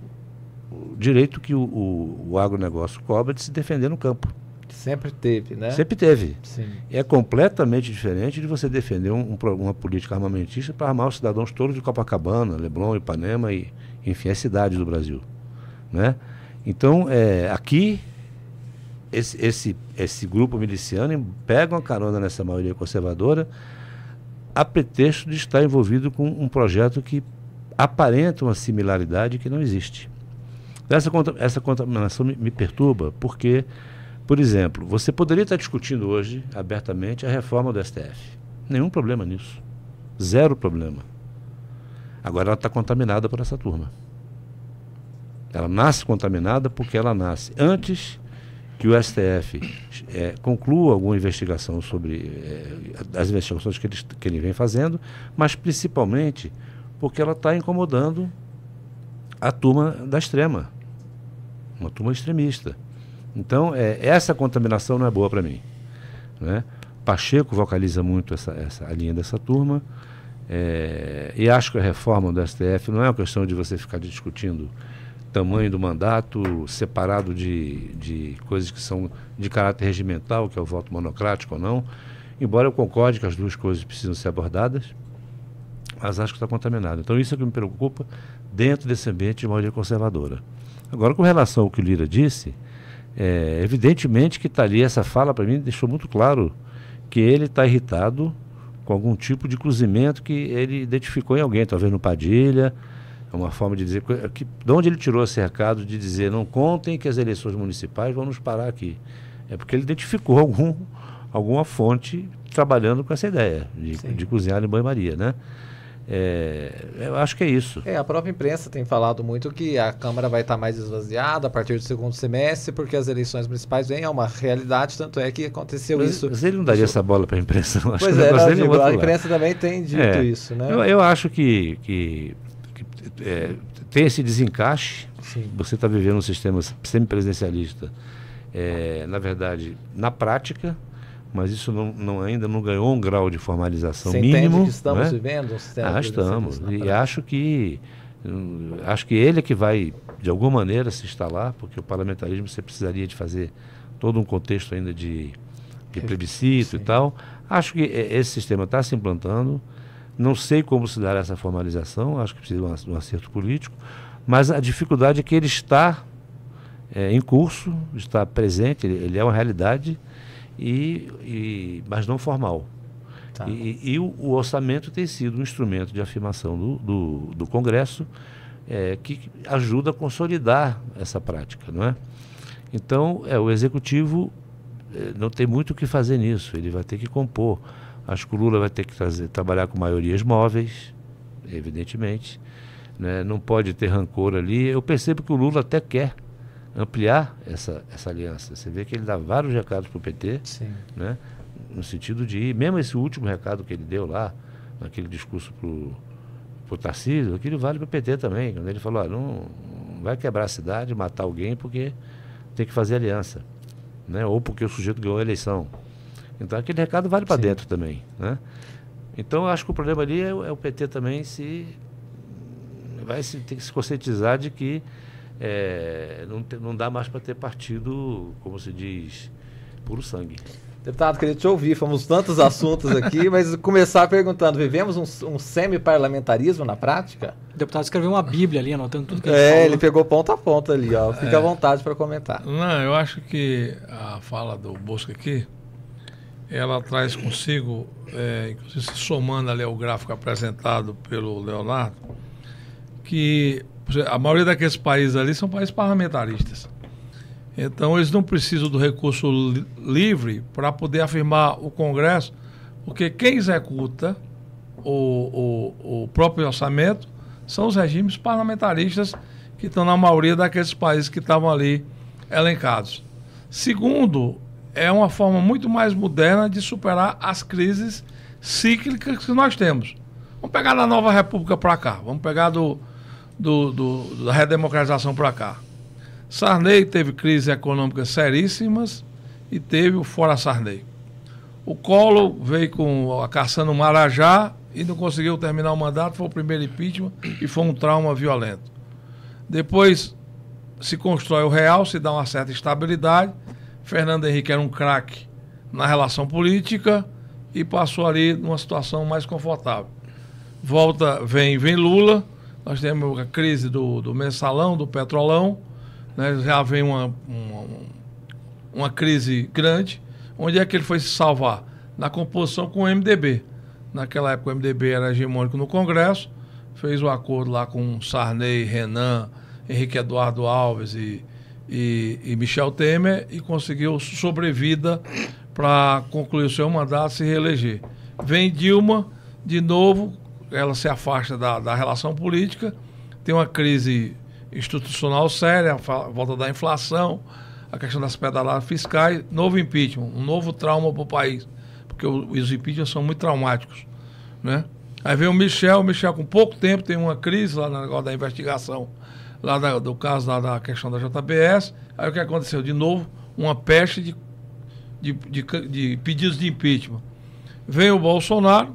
direito que o, o, o agronegócio cobra de se defender no campo. Sempre teve, né? Sempre teve. Sim. É completamente diferente de você defender um, um, uma política armamentista para armar os cidadãos todos de Copacabana, Leblon, Ipanema e, enfim, as cidades do Brasil. Né? Então, é, aqui, esse, esse, esse grupo miliciano pega uma carona nessa maioria conservadora a pretexto de estar envolvido com um projeto que aparenta uma similaridade que não existe. Essa, essa contaminação me, me perturba porque por exemplo, você poderia estar discutindo hoje abertamente a reforma do STF. Nenhum problema nisso. Zero problema. Agora ela está contaminada por essa turma. Ela nasce contaminada porque ela nasce antes que o STF é, conclua alguma investigação sobre é, as investigações que ele, que ele vem fazendo, mas principalmente porque ela está incomodando a turma da extrema, uma turma extremista. Então, é, essa contaminação não é boa para mim. Né? Pacheco vocaliza muito essa, essa, a linha dessa turma. É, e acho que a reforma do STF não é uma questão de você ficar discutindo tamanho do mandato separado de, de coisas que são de caráter regimental, que é o voto monocrático ou não. Embora eu concorde que as duas coisas precisam ser abordadas, mas acho que está contaminado. Então, isso é que me preocupa dentro desse ambiente de maioria conservadora. Agora, com relação ao que o Lira disse, é, evidentemente que está ali, essa fala para mim deixou muito claro que ele está irritado com algum tipo de cruzamento que ele identificou em alguém, talvez no Padilha. É uma forma de dizer. Que, de onde ele tirou esse recado de dizer não contem que as eleições municipais vão nos parar aqui? É porque ele identificou algum, alguma fonte trabalhando com essa ideia de, de cozinhar em banho-maria, né? É, eu acho que é isso. É, a própria imprensa tem falado muito que a Câmara vai estar mais esvaziada a partir do segundo semestre, porque as eleições municipais vêm, é uma realidade, tanto é que aconteceu mas, isso. Mas ele não daria isso. essa bola para a imprensa, não. Acho pois é, não, digo, a imprensa também tem dito é, isso, né? Eu, eu acho que, que é, tem esse desencaixe. Sim. Você está vivendo um sistema semipresidencialista, é, na verdade, na prática, mas isso não, não, ainda não ganhou um grau de formalização Você mínimo. que estamos né? vivendo um sistema ah, estamos. E acho que acho que ele é que vai de alguma maneira se instalar, porque o parlamentarismo você precisaria de fazer todo um contexto ainda de, de plebiscito Sim. e tal. Acho que esse sistema está se implantando. Não sei como se dará essa formalização, acho que precisa de um acerto político, mas a dificuldade é que ele está é, em curso, está presente, ele, ele é uma realidade e, e mas não formal. Tá. E, e o, o, orçamento tem sido um instrumento de afirmação do, do, do Congresso é, que ajuda a consolidar essa prática, não é? Então, é, o Executivo é, não tem muito o que fazer nisso, ele vai ter que compor. Acho que o Lula vai ter que trazer, trabalhar com maiorias móveis, evidentemente. Né? Não pode ter rancor ali. Eu percebo que o Lula até quer ampliar essa, essa aliança. Você vê que ele dá vários recados para o PT, Sim. né? no sentido de, mesmo esse último recado que ele deu lá, naquele discurso para o Tarcísio, aquilo vale para o PT também, quando ele falou, ah, não, não vai quebrar a cidade, matar alguém, porque tem que fazer aliança. Né? Ou porque o sujeito ganhou a eleição. Então aquele recado vale para dentro também. Né? Então eu acho que o problema ali é, é o PT também se vai se, ter que se conscientizar de que é, não, te, não dá mais para ter partido, como se diz, puro sangue. Deputado, queria te ouvir. Fomos tantos assuntos aqui, mas começar perguntando: vivemos um, um semi-parlamentarismo na prática? O deputado escreveu uma Bíblia ali, anotando tudo que ele É, falou. ele pegou ponto a ponto ali, ó. Fica é. à vontade para comentar. Não, eu acho que a fala do Bosco aqui, ela traz consigo, é, somando ali ao gráfico apresentado pelo Leonardo, que a maioria daqueles países ali são países parlamentaristas. Então, eles não precisam do recurso li livre para poder afirmar o Congresso, porque quem executa o, o, o próprio orçamento são os regimes parlamentaristas que estão na maioria daqueles países que estavam ali elencados. Segundo, é uma forma muito mais moderna de superar as crises cíclicas que nós temos. Vamos pegar da nova república para cá. Vamos pegar do, do, do da redemocratização para cá. Sarney teve crises econômicas seríssimas e teve o fora Sarney. O Collor veio com a caçando Marajá e não conseguiu terminar o mandato, foi o primeiro impeachment e foi um trauma violento. Depois se constrói o real, se dá uma certa estabilidade. Fernando Henrique era um craque na relação política e passou ali numa situação mais confortável. Volta, vem, vem Lula, nós temos a crise do, do mensalão, do petrolão, né? já vem uma, uma, uma crise grande. Onde é que ele foi se salvar? Na composição com o MDB. Naquela época o MDB era hegemônico no Congresso, fez o um acordo lá com Sarney, Renan, Henrique Eduardo Alves e, e, e Michel Temer e conseguiu sobrevida para concluir o seu mandato e se reeleger. Vem Dilma, de novo, ela se afasta da, da relação política, tem uma crise institucional séria, a volta da inflação, a questão das pedaladas fiscais, novo impeachment, um novo trauma para o país, porque os impeachments são muito traumáticos, né? Aí vem o Michel, o Michel com pouco tempo tem uma crise lá no negócio da investigação lá da, do caso lá da questão da JBS. Aí o que aconteceu? De novo, uma peste de, de, de, de pedidos de impeachment. Vem o Bolsonaro,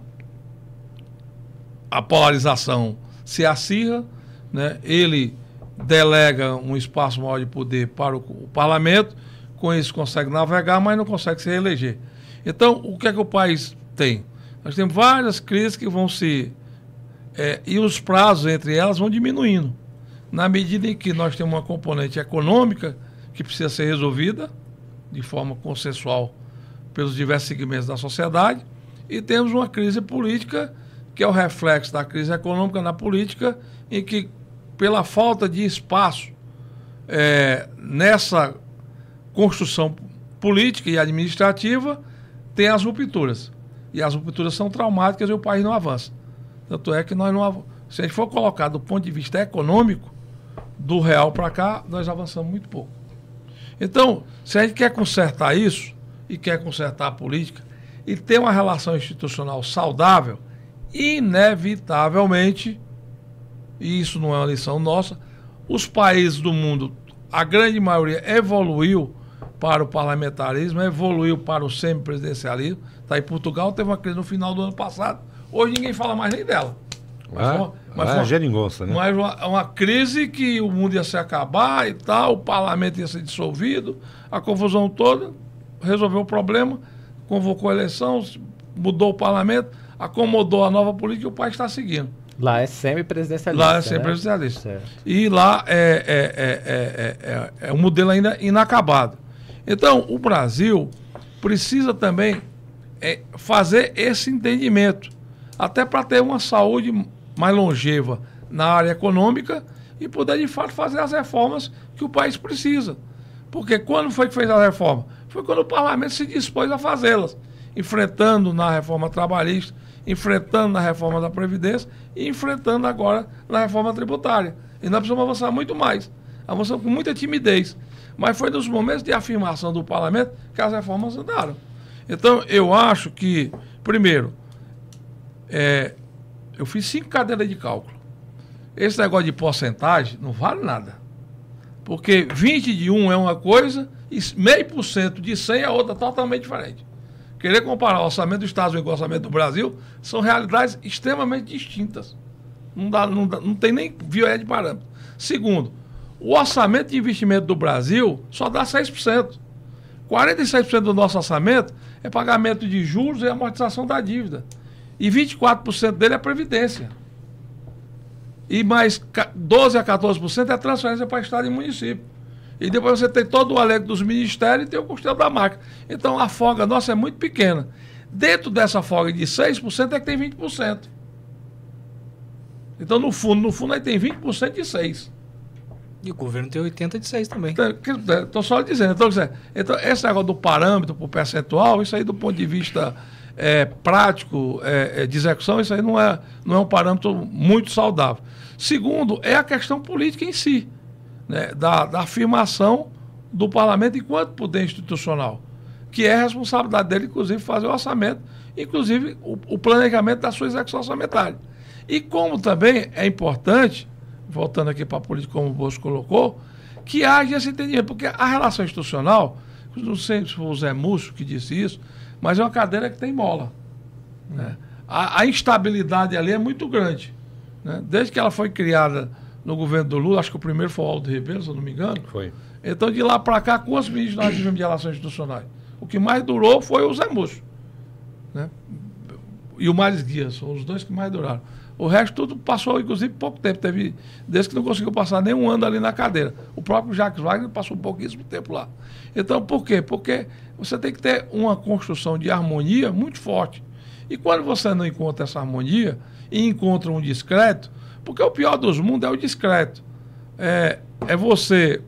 a polarização se acirra, né? ele delega um espaço maior de poder para o, o parlamento, com isso consegue navegar, mas não consegue se reeleger. Então, o que é que o país tem? Nós temos várias crises que vão se. É, e os prazos entre elas vão diminuindo na medida em que nós temos uma componente econômica que precisa ser resolvida de forma consensual pelos diversos segmentos da sociedade, e temos uma crise política que é o reflexo da crise econômica na política, em que, pela falta de espaço é, nessa construção política e administrativa, tem as rupturas. E as rupturas são traumáticas e o país não avança. Tanto é que nós não. Se a gente for colocar do ponto de vista econômico, do real para cá, nós avançamos muito pouco. Então, se a gente quer consertar isso e quer consertar a política e ter uma relação institucional saudável, inevitavelmente, e isso não é uma lição nossa, os países do mundo, a grande maioria evoluiu para o parlamentarismo, evoluiu para o semipresidencialismo. Tá, em Portugal teve uma crise no final do ano passado, hoje ninguém fala mais nem dela. Mas, ah, mas ah, uma, né? Mas uma, uma, crise que o mundo ia se acabar e tal, o parlamento ia ser dissolvido, a confusão toda, resolveu o problema, convocou a eleição, mudou o parlamento, acomodou a nova política e o país está seguindo. Lá é semi-presidencialista. Lá é né? semi-presidencialista. Né? E lá é, é, é, é, um modelo ainda inacabado. Então, o Brasil precisa também fazer esse entendimento, até para ter uma saúde mais longeva na área econômica e poder, de fato, fazer as reformas que o país precisa. Porque quando foi que fez a reforma? Foi quando o parlamento se dispôs a fazê-las, enfrentando na reforma trabalhista, enfrentando na reforma da Previdência e enfrentando agora na reforma tributária. E nós precisamos avançar muito mais. Avançamos com muita timidez. Mas foi nos momentos de afirmação do parlamento que as reformas andaram. Então, eu acho que, primeiro, é, eu fiz cinco cadeiras de cálculo. Esse negócio de porcentagem não vale nada. Porque 20 de um é uma coisa e meio por cento de 100 é outra totalmente diferente. Querer comparar o orçamento dos Estados Unidos com o orçamento do Brasil são realidades extremamente distintas. Não, dá, não, dá, não tem nem via de parâmetro. Segundo, o orçamento de investimento do Brasil só dá 6%. 46% do nosso orçamento é pagamento de juros e amortização da dívida. E 24% dele é previdência. E mais 12 a 14% é transferência para Estado e município. E depois você tem todo o alegre dos ministérios e tem o custeio da máquina. Então a folga nossa é muito pequena. Dentro dessa folga de 6% é que tem 20%. Então no fundo, no fundo aí tem 20% de 6%. E o governo tem 80 de 6 também. Estou só dizendo. Então, então, esse negócio do parâmetro para o percentual, isso aí do ponto de vista é, prático é, é, de execução, isso aí não é, não é um parâmetro muito saudável. Segundo, é a questão política em si, né, da, da afirmação do parlamento enquanto poder institucional, que é responsabilidade dele, inclusive, fazer o orçamento, inclusive o, o planejamento da sua execução orçamentária. E como também é importante, voltando aqui para a política, como o Bosco colocou, que haja esse entendimento, porque a relação institucional, não sei se foi o Zé Múcio que disse isso, mas é uma cadeira que tem mola. Né? A, a, instabilidade ali é muito grande. Né? Desde que ela foi criada no governo do Lula, acho que o primeiro foi o Aldo Ribeiro, se eu não me engano. Foi. Então, de lá para cá, quantos ministros nós tivemos de relações institucionais? O que mais durou foi o Zé Múcio. Né? E o Maris Guia, são os dois que mais duraram. O resto tudo passou, inclusive, pouco tempo. Teve desde que não conseguiu passar nenhum ano ali na cadeira. O próprio Jacques Wagner passou pouquíssimo tempo lá. Então, por quê? Porque você tem que ter uma construção de harmonia muito forte. E quando você não encontra essa harmonia e encontra um discreto, porque o pior dos mundos é o discreto. É, é você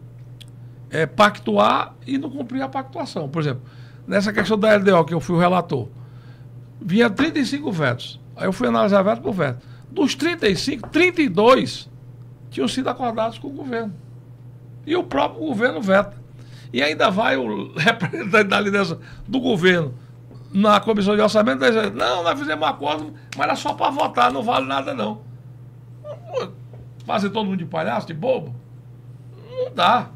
é, pactuar e não cumprir a pactuação. Por exemplo, nessa questão da LDO, que eu fui o relator, vinha 35 vetos. Aí eu fui analisar veto por veto. Dos 35, 32 tinham sido acordados com o governo. E o próprio governo veta. E ainda vai o representante da liderança do governo na comissão de orçamento dizer, não, nós fizemos um acordo, mas era só para votar, não vale nada não. Fazer todo mundo de palhaço, de bobo? Não dá.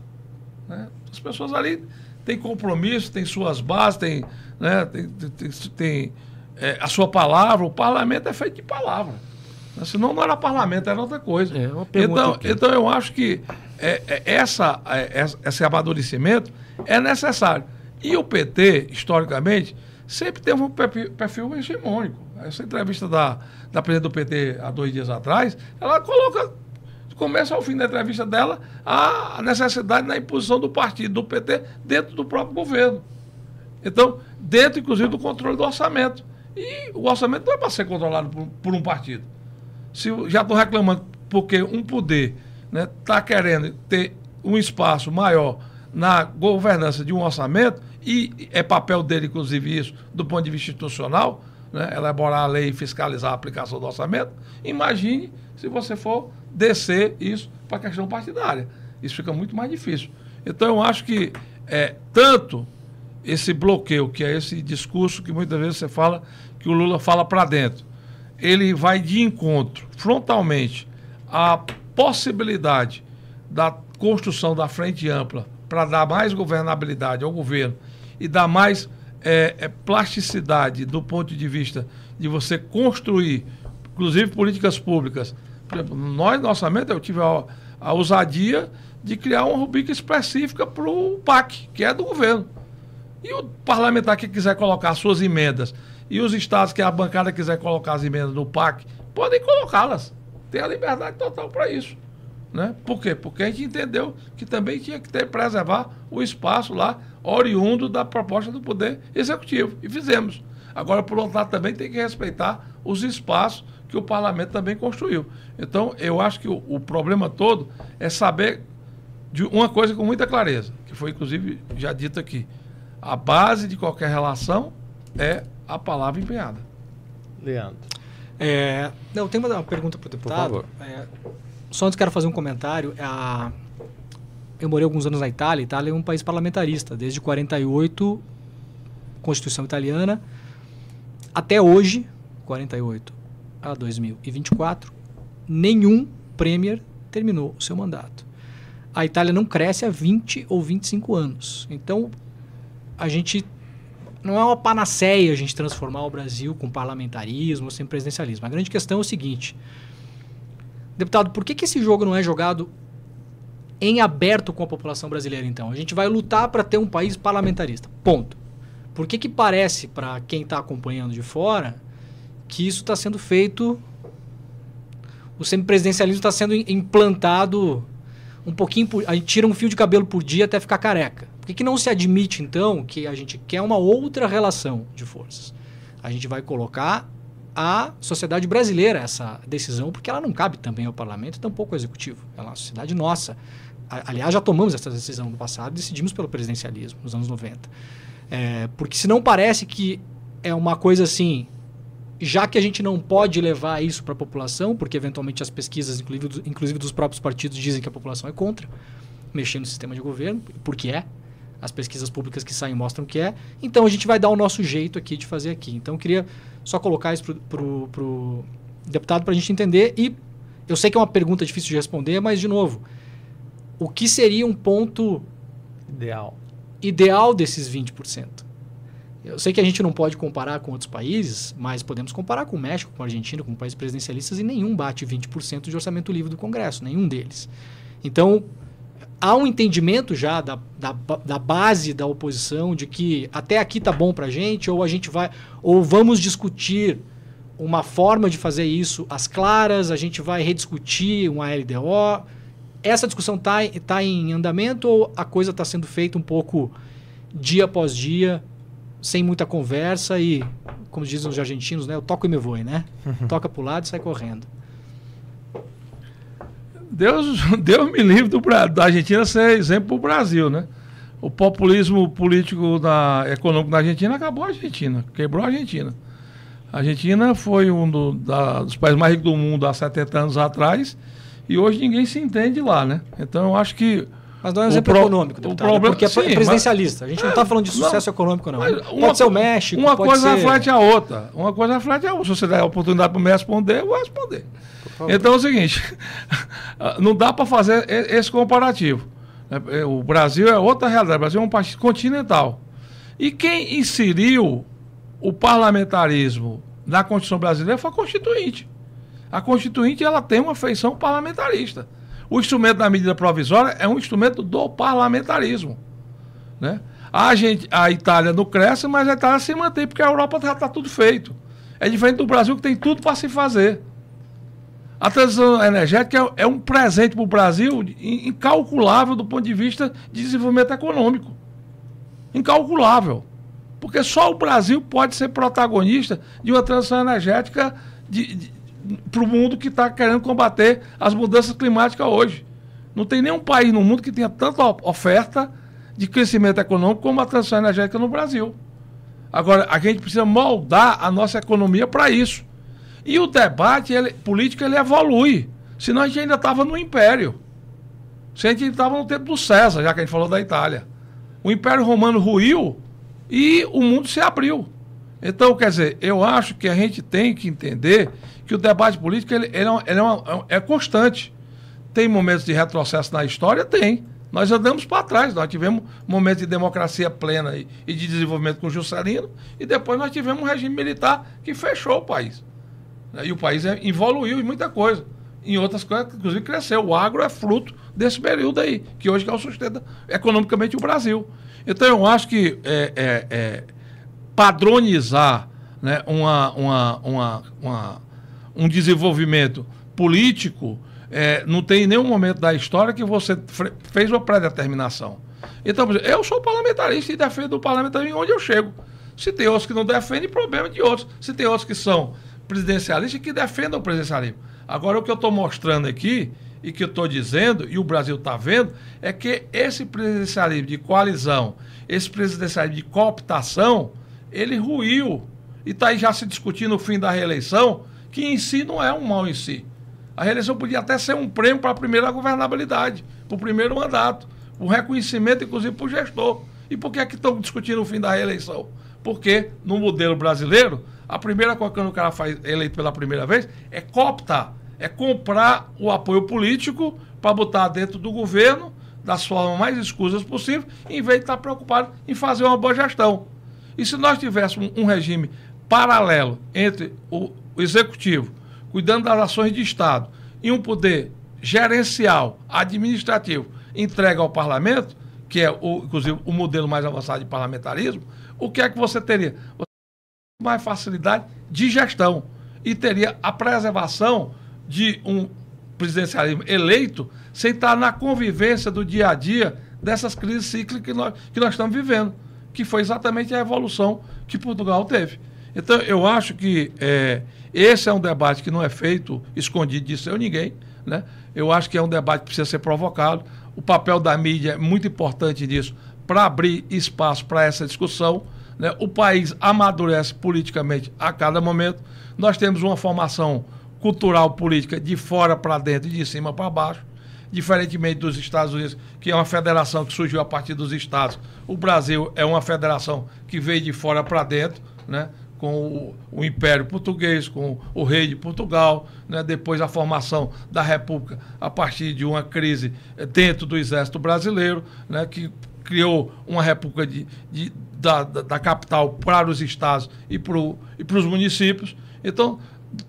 Né? As pessoas ali têm compromisso, têm suas bases, têm, né, tem, tem, tem é, a sua palavra. O parlamento é feito de palavra. Né? Senão não era parlamento, era outra coisa. É, então, então eu acho que é, é essa, é, esse amadurecimento é necessário. E o PT, historicamente, sempre teve um perfil hegemônico. Essa entrevista da, da presidente do PT há dois dias atrás, ela coloca, começa ao fim da entrevista dela, a necessidade da imposição do partido, do PT, dentro do próprio governo. Então, dentro, inclusive, do controle do orçamento. E o orçamento não é para ser controlado por, por um partido. Se já estou reclamando porque um poder está né, tá querendo ter um espaço maior na governança de um orçamento, e é papel dele, inclusive, isso, do ponto de vista institucional, né, elaborar a lei e fiscalizar a aplicação do orçamento. Imagine se você for descer isso para a questão partidária. Isso fica muito mais difícil. Então, eu acho que é, tanto esse bloqueio, que é esse discurso que muitas vezes você fala, que o Lula fala para dentro, ele vai de encontro, frontalmente, à possibilidade da construção da frente ampla para dar mais governabilidade ao governo e dar mais é, é, plasticidade do ponto de vista de você construir, inclusive políticas públicas. Por exemplo, nós, no orçamento, eu tive a, a ousadia de criar uma rubrica específica para o PAC, que é do governo. E o parlamentar que quiser colocar suas emendas e os estados que a bancada quiser colocar as emendas no PAC, podem colocá-las. Tem a liberdade total para isso. Né? Por quê? Porque a gente entendeu que também tinha que ter, preservar o espaço lá, oriundo da proposta do Poder Executivo. E fizemos. Agora, por outro lado, também tem que respeitar os espaços que o parlamento também construiu. Então, eu acho que o, o problema todo é saber de uma coisa com muita clareza, que foi inclusive já dito aqui. A base de qualquer relação é a palavra empenhada. Leandro. É, não, tem uma pergunta para o deputado. Por favor. É, só antes quero fazer um comentário. A, eu morei alguns anos na Itália. A Itália é um país parlamentarista. Desde 48, Constituição italiana, até hoje, 48 a 2024, nenhum premier terminou o seu mandato. A Itália não cresce há 20 ou 25 anos. Então, a gente não é uma panaceia a gente transformar o Brasil com parlamentarismo, sem presidencialismo. A grande questão é o seguinte: deputado, por que, que esse jogo não é jogado em aberto com a população brasileira, então? A gente vai lutar para ter um país parlamentarista. Ponto. Por que, que parece, para quem está acompanhando de fora, que isso está sendo feito. O semipresidencialismo está sendo implantado um pouquinho. Por, a gente tira um fio de cabelo por dia até ficar careca. Por que, que não se admite, então, que a gente quer uma outra relação de forças? A gente vai colocar a sociedade brasileira essa decisão, porque ela não cabe também ao parlamento, tampouco ao executivo. Ela é uma sociedade nossa. Aliás, já tomamos essa decisão no passado, decidimos pelo presidencialismo, nos anos 90. É, porque se não parece que é uma coisa assim, já que a gente não pode levar isso para a população, porque eventualmente as pesquisas, inclusive dos próprios partidos, dizem que a população é contra mexer no sistema de governo, porque é, as pesquisas públicas que saem mostram que é. Então a gente vai dar o nosso jeito aqui de fazer aqui. Então eu queria só colocar isso para deputado, para a gente entender. E eu sei que é uma pergunta difícil de responder, mas, de novo, o que seria um ponto ideal, ideal desses 20%? Eu sei que a gente não pode comparar com outros países, mas podemos comparar com o México, com a Argentina, com países presidencialistas, e nenhum bate 20% de orçamento livre do Congresso, nenhum deles. Então, há um entendimento já da, da, da, base da oposição de que até aqui tá bom para a gente, ou a gente vai, ou vamos discutir uma forma de fazer isso às claras, a gente vai rediscutir uma LDO. Essa discussão está tá em andamento ou a coisa está sendo feita um pouco dia após dia, sem muita conversa e, como dizem os argentinos, né, eu toco e me voe, né? Toca para o lado e sai correndo. Deus, Deus me livre do, da Argentina ser exemplo para o Brasil, né? O populismo político da, econômico da Argentina acabou a Argentina, quebrou a Argentina. A Argentina foi um do, da, dos países mais ricos do mundo há 70 anos atrás e hoje ninguém se entende lá, né? Então eu acho que. Mas não é um exemplo pro, econômico, deputado, o problema, porque é sim, é presidencialista. A gente não está falando de sucesso não, econômico, não. Pode uma, ser o México. Uma coisa ser... reflete a outra. Uma coisa reflete a outra. Se você der a oportunidade para me responder, eu vou responder. Então é o seguinte: não dá para fazer esse comparativo. É, o Brasil é outra realidade. O Brasil é um país continental. E quem inseriu o parlamentarismo na Constituição brasileira foi a Constituinte. A Constituinte ela tem uma feição parlamentarista. O instrumento da medida provisória é um instrumento do parlamentarismo. Né? A, gente, a Itália não cresce, mas a Itália se mantém, porque a Europa já está tudo feito. É diferente do Brasil, que tem tudo para se fazer. A transição energética é, é um presente para o Brasil incalculável do ponto de vista de desenvolvimento econômico. Incalculável. Porque só o Brasil pode ser protagonista de uma transição energética para o mundo que está querendo combater as mudanças climáticas hoje. Não tem nenhum país no mundo que tenha tanta oferta de crescimento econômico como a transição energética no Brasil. Agora, a gente precisa moldar a nossa economia para isso. E o debate ele, político ele evolui. Senão a gente ainda estava no Império. Se a gente estava no tempo do César, já que a gente falou da Itália. O Império Romano ruiu e o mundo se abriu. Então, quer dizer, eu acho que a gente tem que entender que o debate político ele, ele, é, ele é, uma, é, constante. Tem momentos de retrocesso na história? Tem. Nós andamos para trás. Nós tivemos momentos de democracia plena e, e de desenvolvimento com o Juscelino, e depois nós tivemos um regime militar que fechou o país. E o país é, evoluiu em muita coisa. Em outras coisas, inclusive, cresceu. O agro é fruto desse período aí, que hoje é o sustenta economicamente o Brasil. Então eu acho que é, é, é, padronizar né, uma, uma, uma, uma, um desenvolvimento político é, não tem nenhum momento da história que você fez uma pré-determinação. Então, eu sou parlamentarista e defendo o parlamentarismo onde eu chego. Se tem outros que não defendem, problema de outros. Se tem outros que são presidencialistas que defendam o presidencialismo. Agora, o que eu estou mostrando aqui e que eu estou dizendo, e o Brasil está vendo, é que esse presidencialismo de coalizão, esse presidencialismo de cooptação, ele ruiu. E está aí já se discutindo o fim da reeleição, que em si não é um mal em si. A reeleição podia até ser um prêmio para a primeira governabilidade, para o primeiro mandato, um reconhecimento, inclusive, para o gestor. E por que é que estão discutindo o fim da reeleição? Porque, no modelo brasileiro, a primeira coisa que o cara faz eleito pela primeira vez é cooptar é comprar o apoio político para botar dentro do governo das formas mais escusas possível, em vez de estar preocupado em fazer uma boa gestão. E se nós tivéssemos um regime paralelo entre o executivo, cuidando das ações de Estado, e um poder gerencial, administrativo, entregue ao parlamento, que é, o, inclusive, o modelo mais avançado de parlamentarismo, o que é que você teria? Mais facilidade de gestão e teria a preservação de um presidencialismo eleito sem estar na convivência do dia a dia dessas crises cíclicas que nós, que nós estamos vivendo, que foi exatamente a evolução que Portugal teve. Então, eu acho que é, esse é um debate que não é feito escondido de seu ninguém. Né? Eu acho que é um debate que precisa ser provocado. O papel da mídia é muito importante nisso para abrir espaço para essa discussão. Né? O país amadurece politicamente a cada momento. Nós temos uma formação cultural política de fora para dentro e de cima para baixo, diferentemente dos Estados Unidos, que é uma federação que surgiu a partir dos estados. O Brasil é uma federação que veio de fora para dentro, né? com o, o, Império Português, com o rei de Portugal, né? depois a formação da República a partir de uma crise eh, dentro do Exército Brasileiro, né? que criou uma república de, de da, da, da, capital para os estados e para os municípios. Então,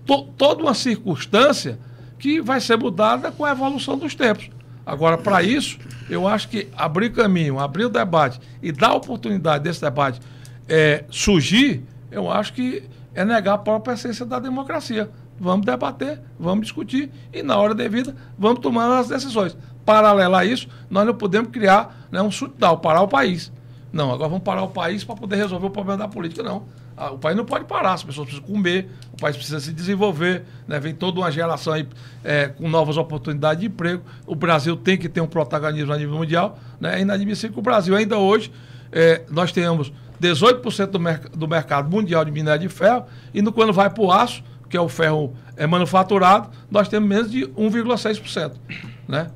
to, toda uma circunstância que vai ser mudada com a evolução dos tempos. Agora, para isso, eu acho que abrir caminho, abrir o debate e dar oportunidade desse debate é, surgir, eu acho que é negar a própria essência da democracia. Vamos debater, vamos discutir e, na hora devida, vamos tomar as decisões. Paralelo a isso, nós não podemos criar né, um shutdown, parar o país. Não, agora vamos parar o país para poder resolver o problema da política, não. Ah, o país não pode parar, as pessoas precisam comer, o país precisa se desenvolver, né? vem toda uma geração aí, é, com novas oportunidades de emprego. O Brasil tem que ter um protagonismo a nível mundial. Né? É inadmissível que o Brasil, ainda hoje, é, nós tenhamos 18% do, do mercado mundial de minério de ferro, e no, quando vai para o aço, que é o ferro é manufaturado, nós temos menos de 1,6%. Né?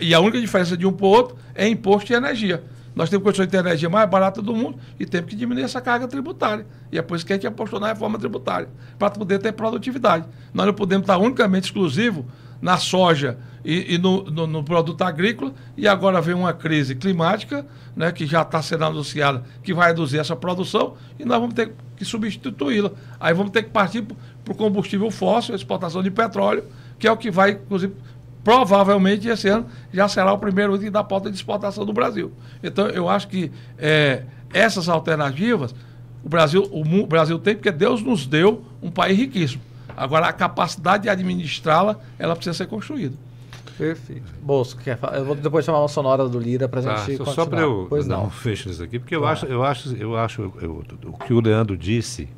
E a única diferença de um para o outro é imposto de energia. Nós temos condições de ter energia mais barata do mundo e temos que diminuir essa carga tributária. E é por isso que a gente apostou na reforma tributária, para poder ter produtividade. Nós não podemos estar unicamente exclusivo na soja e, e no, no, no, produto agrícola, e agora vem uma crise climática, né, que já está sendo anunciada, que vai reduzir essa produção, e nós vamos ter que substituí-la. Aí vamos ter que partir para o combustível fóssil, exportação de petróleo, que é o que vai, inclusive, provavelmente esse ano já será o primeiro item da pauta de exportação do Brasil. Então, eu acho que é, essas alternativas o Brasil, o Brasil tem, porque Deus nos deu um país riquíssimo. Agora, a capacidade de administrá-la, ela precisa ser construída. Perfeito. Bolso, quer falar? Eu vou depois chamar uma sonora do Lira para a tá, gente continuar. Só para eu pois não. fecho isso aqui, porque eu acho, eu acho, eu acho eu, o que o Leandro disse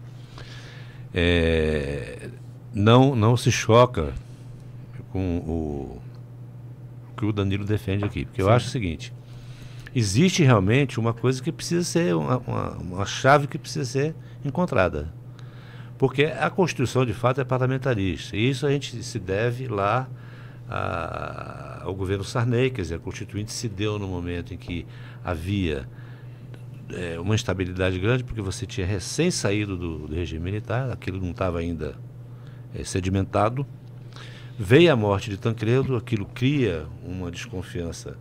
é, não, não se choca com o que o Danilo defende aqui. Porque Sim. eu acho o seguinte: existe realmente uma coisa que precisa ser, uma, uma, uma chave que precisa ser encontrada. Porque a Constituição, de fato, é parlamentarista. E isso a gente se deve lá a, ao governo Sarney, quer dizer, a Constituinte se deu no momento em que havia é, uma instabilidade grande, porque você tinha recém saído do, do regime militar, aquilo não estava ainda é, sedimentado. Veio a morte de Tancredo, aquilo cria uma desconfiança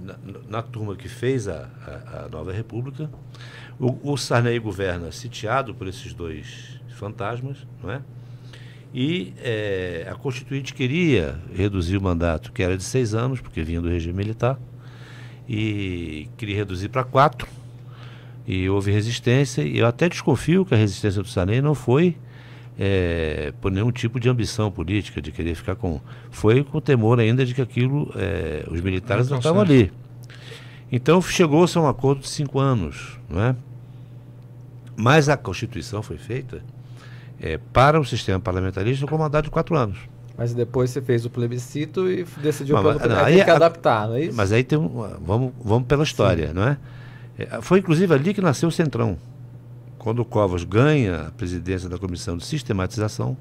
na, na turma que fez a, a, a nova república. O, o, Sarney governa sitiado por esses dois fantasmas, não é? E é, a Constituinte queria reduzir o mandato, que era de seis anos, porque vinha do regime militar, e queria reduzir para quatro. E houve resistência, e eu até desconfio que a resistência do Sarney não foi é, por nenhum tipo de ambição política, de querer ficar com. Foi com o temor ainda de que aquilo, é, os militares não estavam ali. Então chegou-se a um acordo de cinco anos, não é? Mas a Constituição foi feita é, para o sistema parlamentarista com mandato de quatro anos. Mas depois você fez o plebiscito e decidiu mas, pelo não, aí, que adaptar, não é isso? Mas aí tem um, vamos, vamos pela história, Sim. não é? é? Foi inclusive ali que nasceu o Centrão quando o Covas ganha a presidência da Comissão de Sistematização,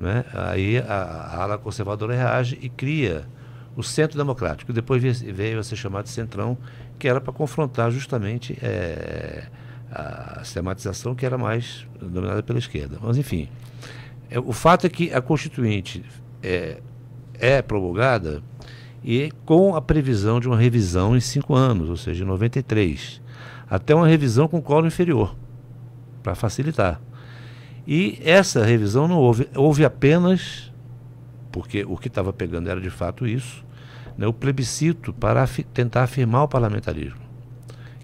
né, aí a, ala conservadora reage e cria o Centro Democrático, depois veio a ser chamado de Centrão, que era para confrontar justamente é, a sistematização que era mais dominada pela esquerda. Mas, enfim, é, o fato é que a Constituinte é, é promulgada e com a previsão de uma revisão em cinco anos, ou seja, em 93, até uma revisão com colo inferior para facilitar. E essa revisão não houve, houve apenas, porque o que estava pegando era de fato isso, né, o plebiscito para tentar afirmar o parlamentarismo,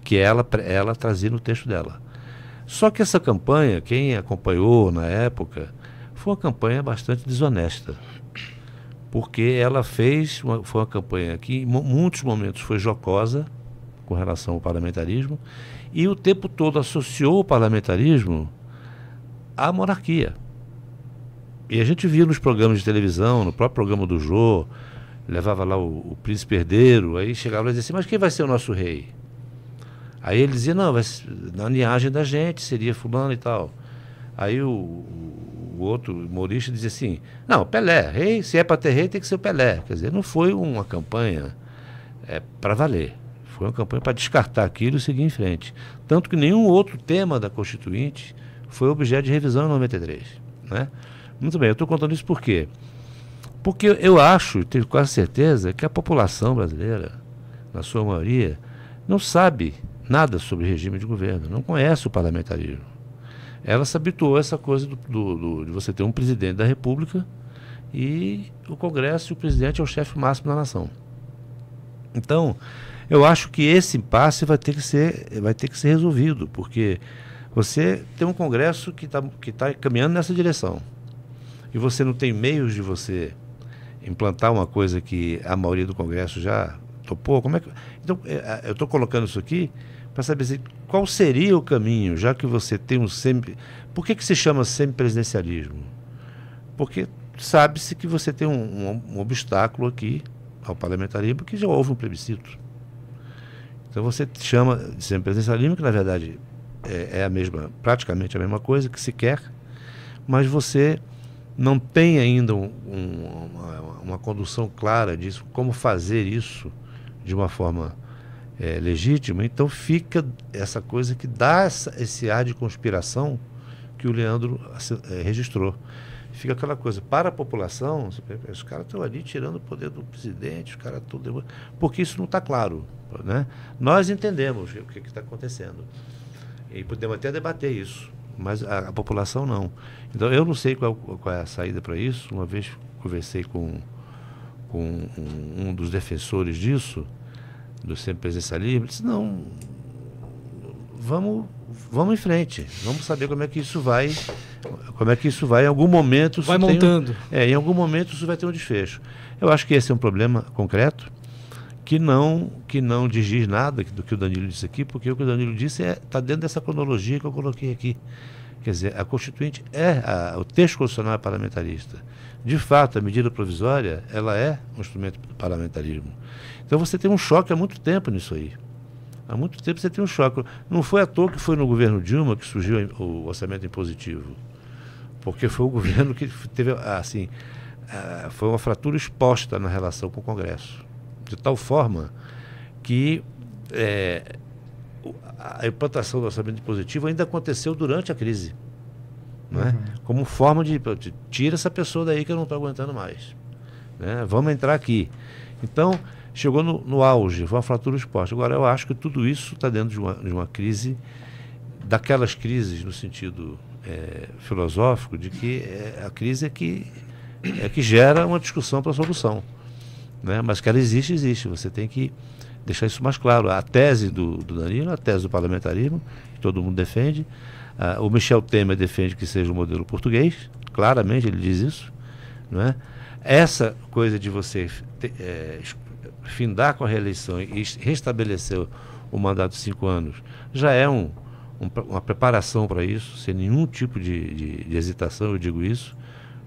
que ela, ela trazia no texto dela. Só que essa campanha, quem acompanhou na época, foi uma campanha bastante desonesta. Porque ela fez, uma, foi uma campanha que em muitos momentos foi jocosa com relação ao parlamentarismo e o tempo todo associou o parlamentarismo à monarquia. E a gente via nos programas de televisão, no próprio programa do Jô, levava lá o, o príncipe herdeiro, aí chegava e dizia assim, mas quem vai ser o nosso rei? Aí ele dizia, não, vai, na linhagem da gente seria fulano e tal. Aí o, o outro humorista dizia assim, não, Pelé, rei, se é para ter rei tem que ser o Pelé. Quer dizer, não foi uma campanha é, para valer. Foi uma campanha para descartar aquilo e seguir em frente. Tanto que nenhum outro tema da Constituinte foi objeto de revisão em 93. Né? Muito bem, eu estou contando isso por quê? Porque eu acho, tenho quase certeza, que a população brasileira, na sua maioria, não sabe nada sobre regime de governo, não conhece o parlamentarismo. Ela se habituou a essa coisa do, do, do, de você ter um presidente da República e o Congresso e o presidente é o chefe máximo da nação. Então, eu acho que esse impasse vai ter que ser, vai ter que ser resolvido, porque você tem um Congresso que está que tá caminhando nessa direção e você não tem meios de você implantar uma coisa que a maioria do Congresso já topou. Como é que... Então, é, eu estou colocando isso aqui para saber assim, qual seria o caminho, já que você tem um sempre. Por que, que se chama semipresidencialismo? Porque sabe-se que você tem um, um, um, obstáculo aqui ao parlamentarismo que já houve um plebiscito. Então você chama de semipresidencialismo, que na verdade é, é, a mesma, praticamente a mesma coisa que se quer, mas você não tem ainda um, uma, uma condução clara disso, como fazer isso de uma forma é, legítima, então fica essa coisa que dá essa, esse ar de conspiração que o Leandro é, registrou. Fica aquela coisa, para a população, os caras estão ali tirando o poder do presidente, os caras tudo. Porque isso não está claro. Né? Nós entendemos o que está acontecendo. E podemos até debater isso, mas a, a, população não. Então eu não sei qual, qual é a saída para isso. Uma vez conversei com, com um, um dos defensores disso, do Sempre Presencialismo, disse, não, vamos, vamos em frente, vamos saber como é que isso vai, como é que isso vai, em algum momento... Vai montando. Um, é, em algum momento isso vai ter um desfecho. Eu acho que esse é um problema concreto, que não que não diz nada do que o Danilo disse aqui, porque o que o Danilo disse está é, dentro dessa cronologia que eu coloquei aqui. Quer dizer, a Constituinte é, a, o texto constitucional é parlamentarista. De fato, a medida provisória, ela é um instrumento do parlamentarismo. Então você tem um choque há muito tempo nisso aí. Há muito tempo você tem um choque. Não foi à toa que foi no governo Dilma que surgiu o orçamento impositivo. Porque foi o governo que teve, assim, foi uma fratura exposta na relação com o Congresso. De tal forma que é, a implantação do orçamento impositivo ainda aconteceu durante a crise. Não é? Uhum. Como forma de, de tira essa pessoa daí que eu não estou aguentando mais. Né? Vamos entrar aqui. Então, chegou no, no auge, foi uma fratura exposta. Agora, eu acho que tudo isso está dentro de uma, de uma crise, daquelas crises no sentido é, filosófico, de que é, a crise é que, é que gera uma discussão para a solução. Né? Mas que ela existe, existe. Você tem que deixar isso mais claro. A tese do, do Danilo, a tese do parlamentarismo, que todo mundo defende. Ah, o Michel Temer defende que seja o modelo português, claramente ele diz isso. Não é? Essa coisa de você é, findar com a reeleição e restabelecer o mandato de cinco anos já é um, um, uma preparação para isso, sem nenhum tipo de, de, de, hesitação, eu digo isso,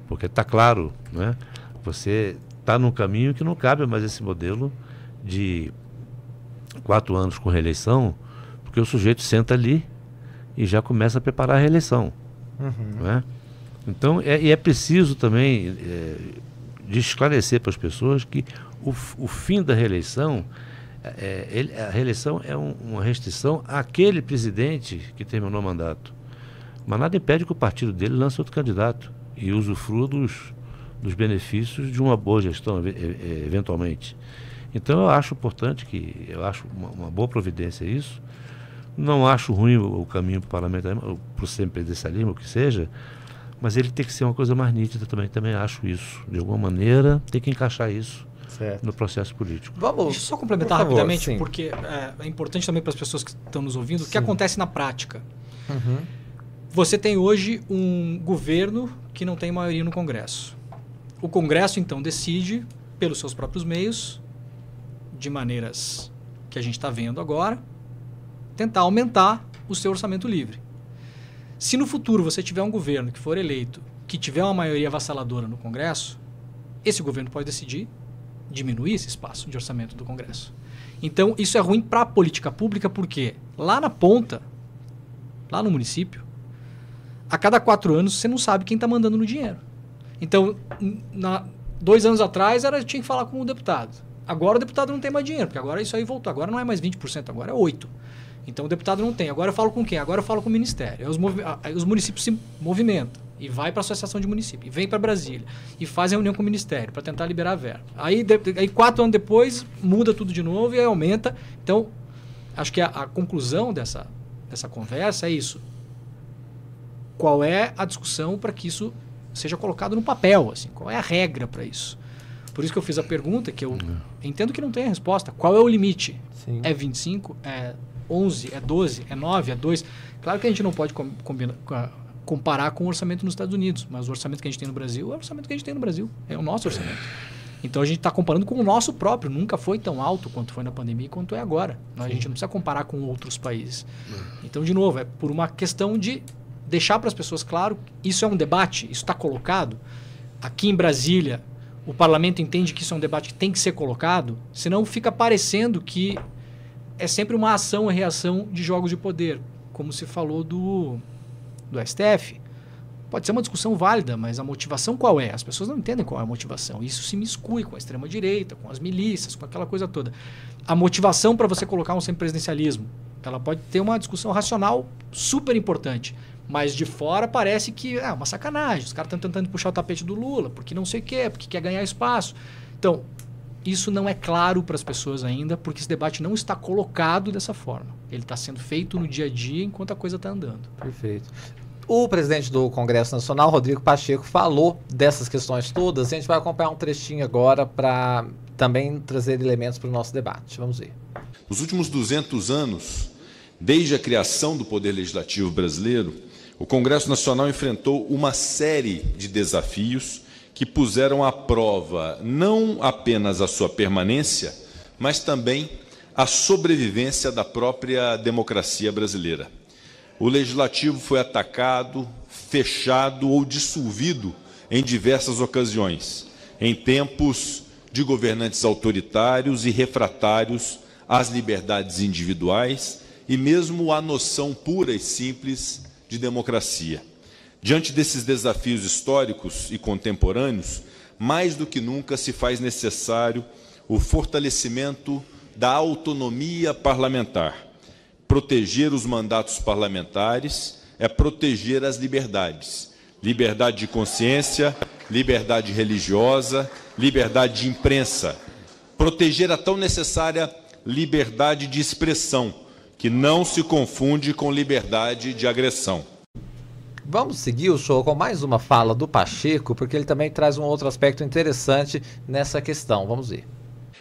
porque está claro, né? você está num caminho que não cabe mais esse modelo de quatro anos com reeleição, porque o sujeito senta ali e já começa a preparar a reeleição. Uhum. Né? Então, é, e é preciso também é, de esclarecer para as pessoas que o, o fim da reeleição, é, ele, a reeleição é um, uma restrição àquele presidente que terminou o mandato. Mas nada impede que o partido dele lance outro candidato e usufrua dos, dos benefícios de uma boa gestão, eventualmente. Então eu acho importante que, eu acho uma, uma boa providência isso. Não acho ruim o, o caminho para o parlamentarismo, para o semipresidencialismo, o que seja, mas ele tem que ser uma coisa mais nítida também, também acho isso. De alguma maneira, tem que encaixar isso certo. no processo político. Vamos, Deixa eu só complementar por rapidamente, favor, porque é, é, importante também para as pessoas que estão nos ouvindo, sim. o que acontece na prática. Uhum. Você tem hoje um governo que não tem maioria no Congresso. O Congresso, então, decide, pelos seus próprios meios, de maneiras que a gente está vendo agora, tentar aumentar o seu orçamento livre. Se no futuro você tiver um governo que for eleito, que tiver uma maioria avassaladora no Congresso, esse governo pode decidir diminuir esse espaço de orçamento do Congresso. Então, isso é ruim para a política pública, porque lá na ponta, lá no município, a cada quatro anos você não sabe quem está mandando no dinheiro. Então, na, dois anos atrás era tinha que falar com o deputado. Agora o deputado não tem mais dinheiro, porque agora isso aí voltou. Agora não é mais 20%, agora é 8%. Então o deputado não tem. Agora eu falo com quem? Agora eu falo com o ministério. Aí os, os municípios se movimentam e vai para a associação de município, e vem para Brasília e faz reunião com o ministério para tentar liberar a verba. Aí, de, aí quatro anos depois muda tudo de novo e aí aumenta. Então acho que a, a conclusão dessa dessa conversa é isso. Qual é a discussão para que isso seja colocado no papel? Assim, qual é a regra para isso? Por isso que eu fiz a pergunta, que eu uhum. entendo que não tem a resposta. Qual é o limite? Sim. É 25? É 11? É 12? É 9? É 2? Claro que a gente não pode combinar, comparar com o orçamento nos Estados Unidos, mas o orçamento que a gente tem no Brasil é o orçamento que a gente tem no Brasil. É o nosso orçamento. Então a gente está comparando com o nosso próprio. Nunca foi tão alto quanto foi na pandemia quanto é agora. A gente não precisa comparar com outros países. Então, de novo, é por uma questão de deixar para as pessoas claro isso é um debate, isso está colocado. Aqui em Brasília, o parlamento entende que isso é um debate que tem que ser colocado, senão fica parecendo que é sempre uma ação e reação de jogos de poder, como se falou do, do STF. Pode ser uma discussão válida, mas a motivação qual é? As pessoas não entendem qual é a motivação. Isso se miscui com a extrema-direita, com as milícias, com aquela coisa toda. A motivação para você colocar um semipresidencialismo, ela pode ter uma discussão racional super importante, mas de fora parece que é uma sacanagem. Os caras estão tentando puxar o tapete do Lula, porque não sei o quê, porque quer ganhar espaço. Então, isso não é claro para as pessoas ainda, porque esse debate não está colocado dessa forma. Ele está sendo feito no dia a dia enquanto a coisa está andando. Perfeito. O presidente do Congresso Nacional, Rodrigo Pacheco, falou dessas questões todas. A gente vai acompanhar um trechinho agora para também trazer elementos para o nosso debate. Vamos ver. Nos últimos 200 anos, desde a criação do Poder Legislativo brasileiro, o Congresso Nacional enfrentou uma série de desafios que puseram à prova não apenas a sua permanência, mas também a sobrevivência da própria democracia brasileira o legislativo foi atacado, fechado ou dissolvido em diversas ocasiões, em tempos de governantes autoritários e refratários às liberdades individuais e mesmo à noção pura e simples de democracia. Diante desses desafios históricos e contemporâneos, mais do que nunca se faz necessário o fortalecimento da autonomia parlamentar proteger os mandatos parlamentares é proteger as liberdades. Liberdade de consciência, liberdade religiosa, liberdade de imprensa. Proteger a tão necessária liberdade de expressão, que não se confunde com liberdade de agressão. Vamos seguir o show com mais uma fala do Pacheco, porque ele também traz um outro aspecto interessante nessa questão. Vamos ver.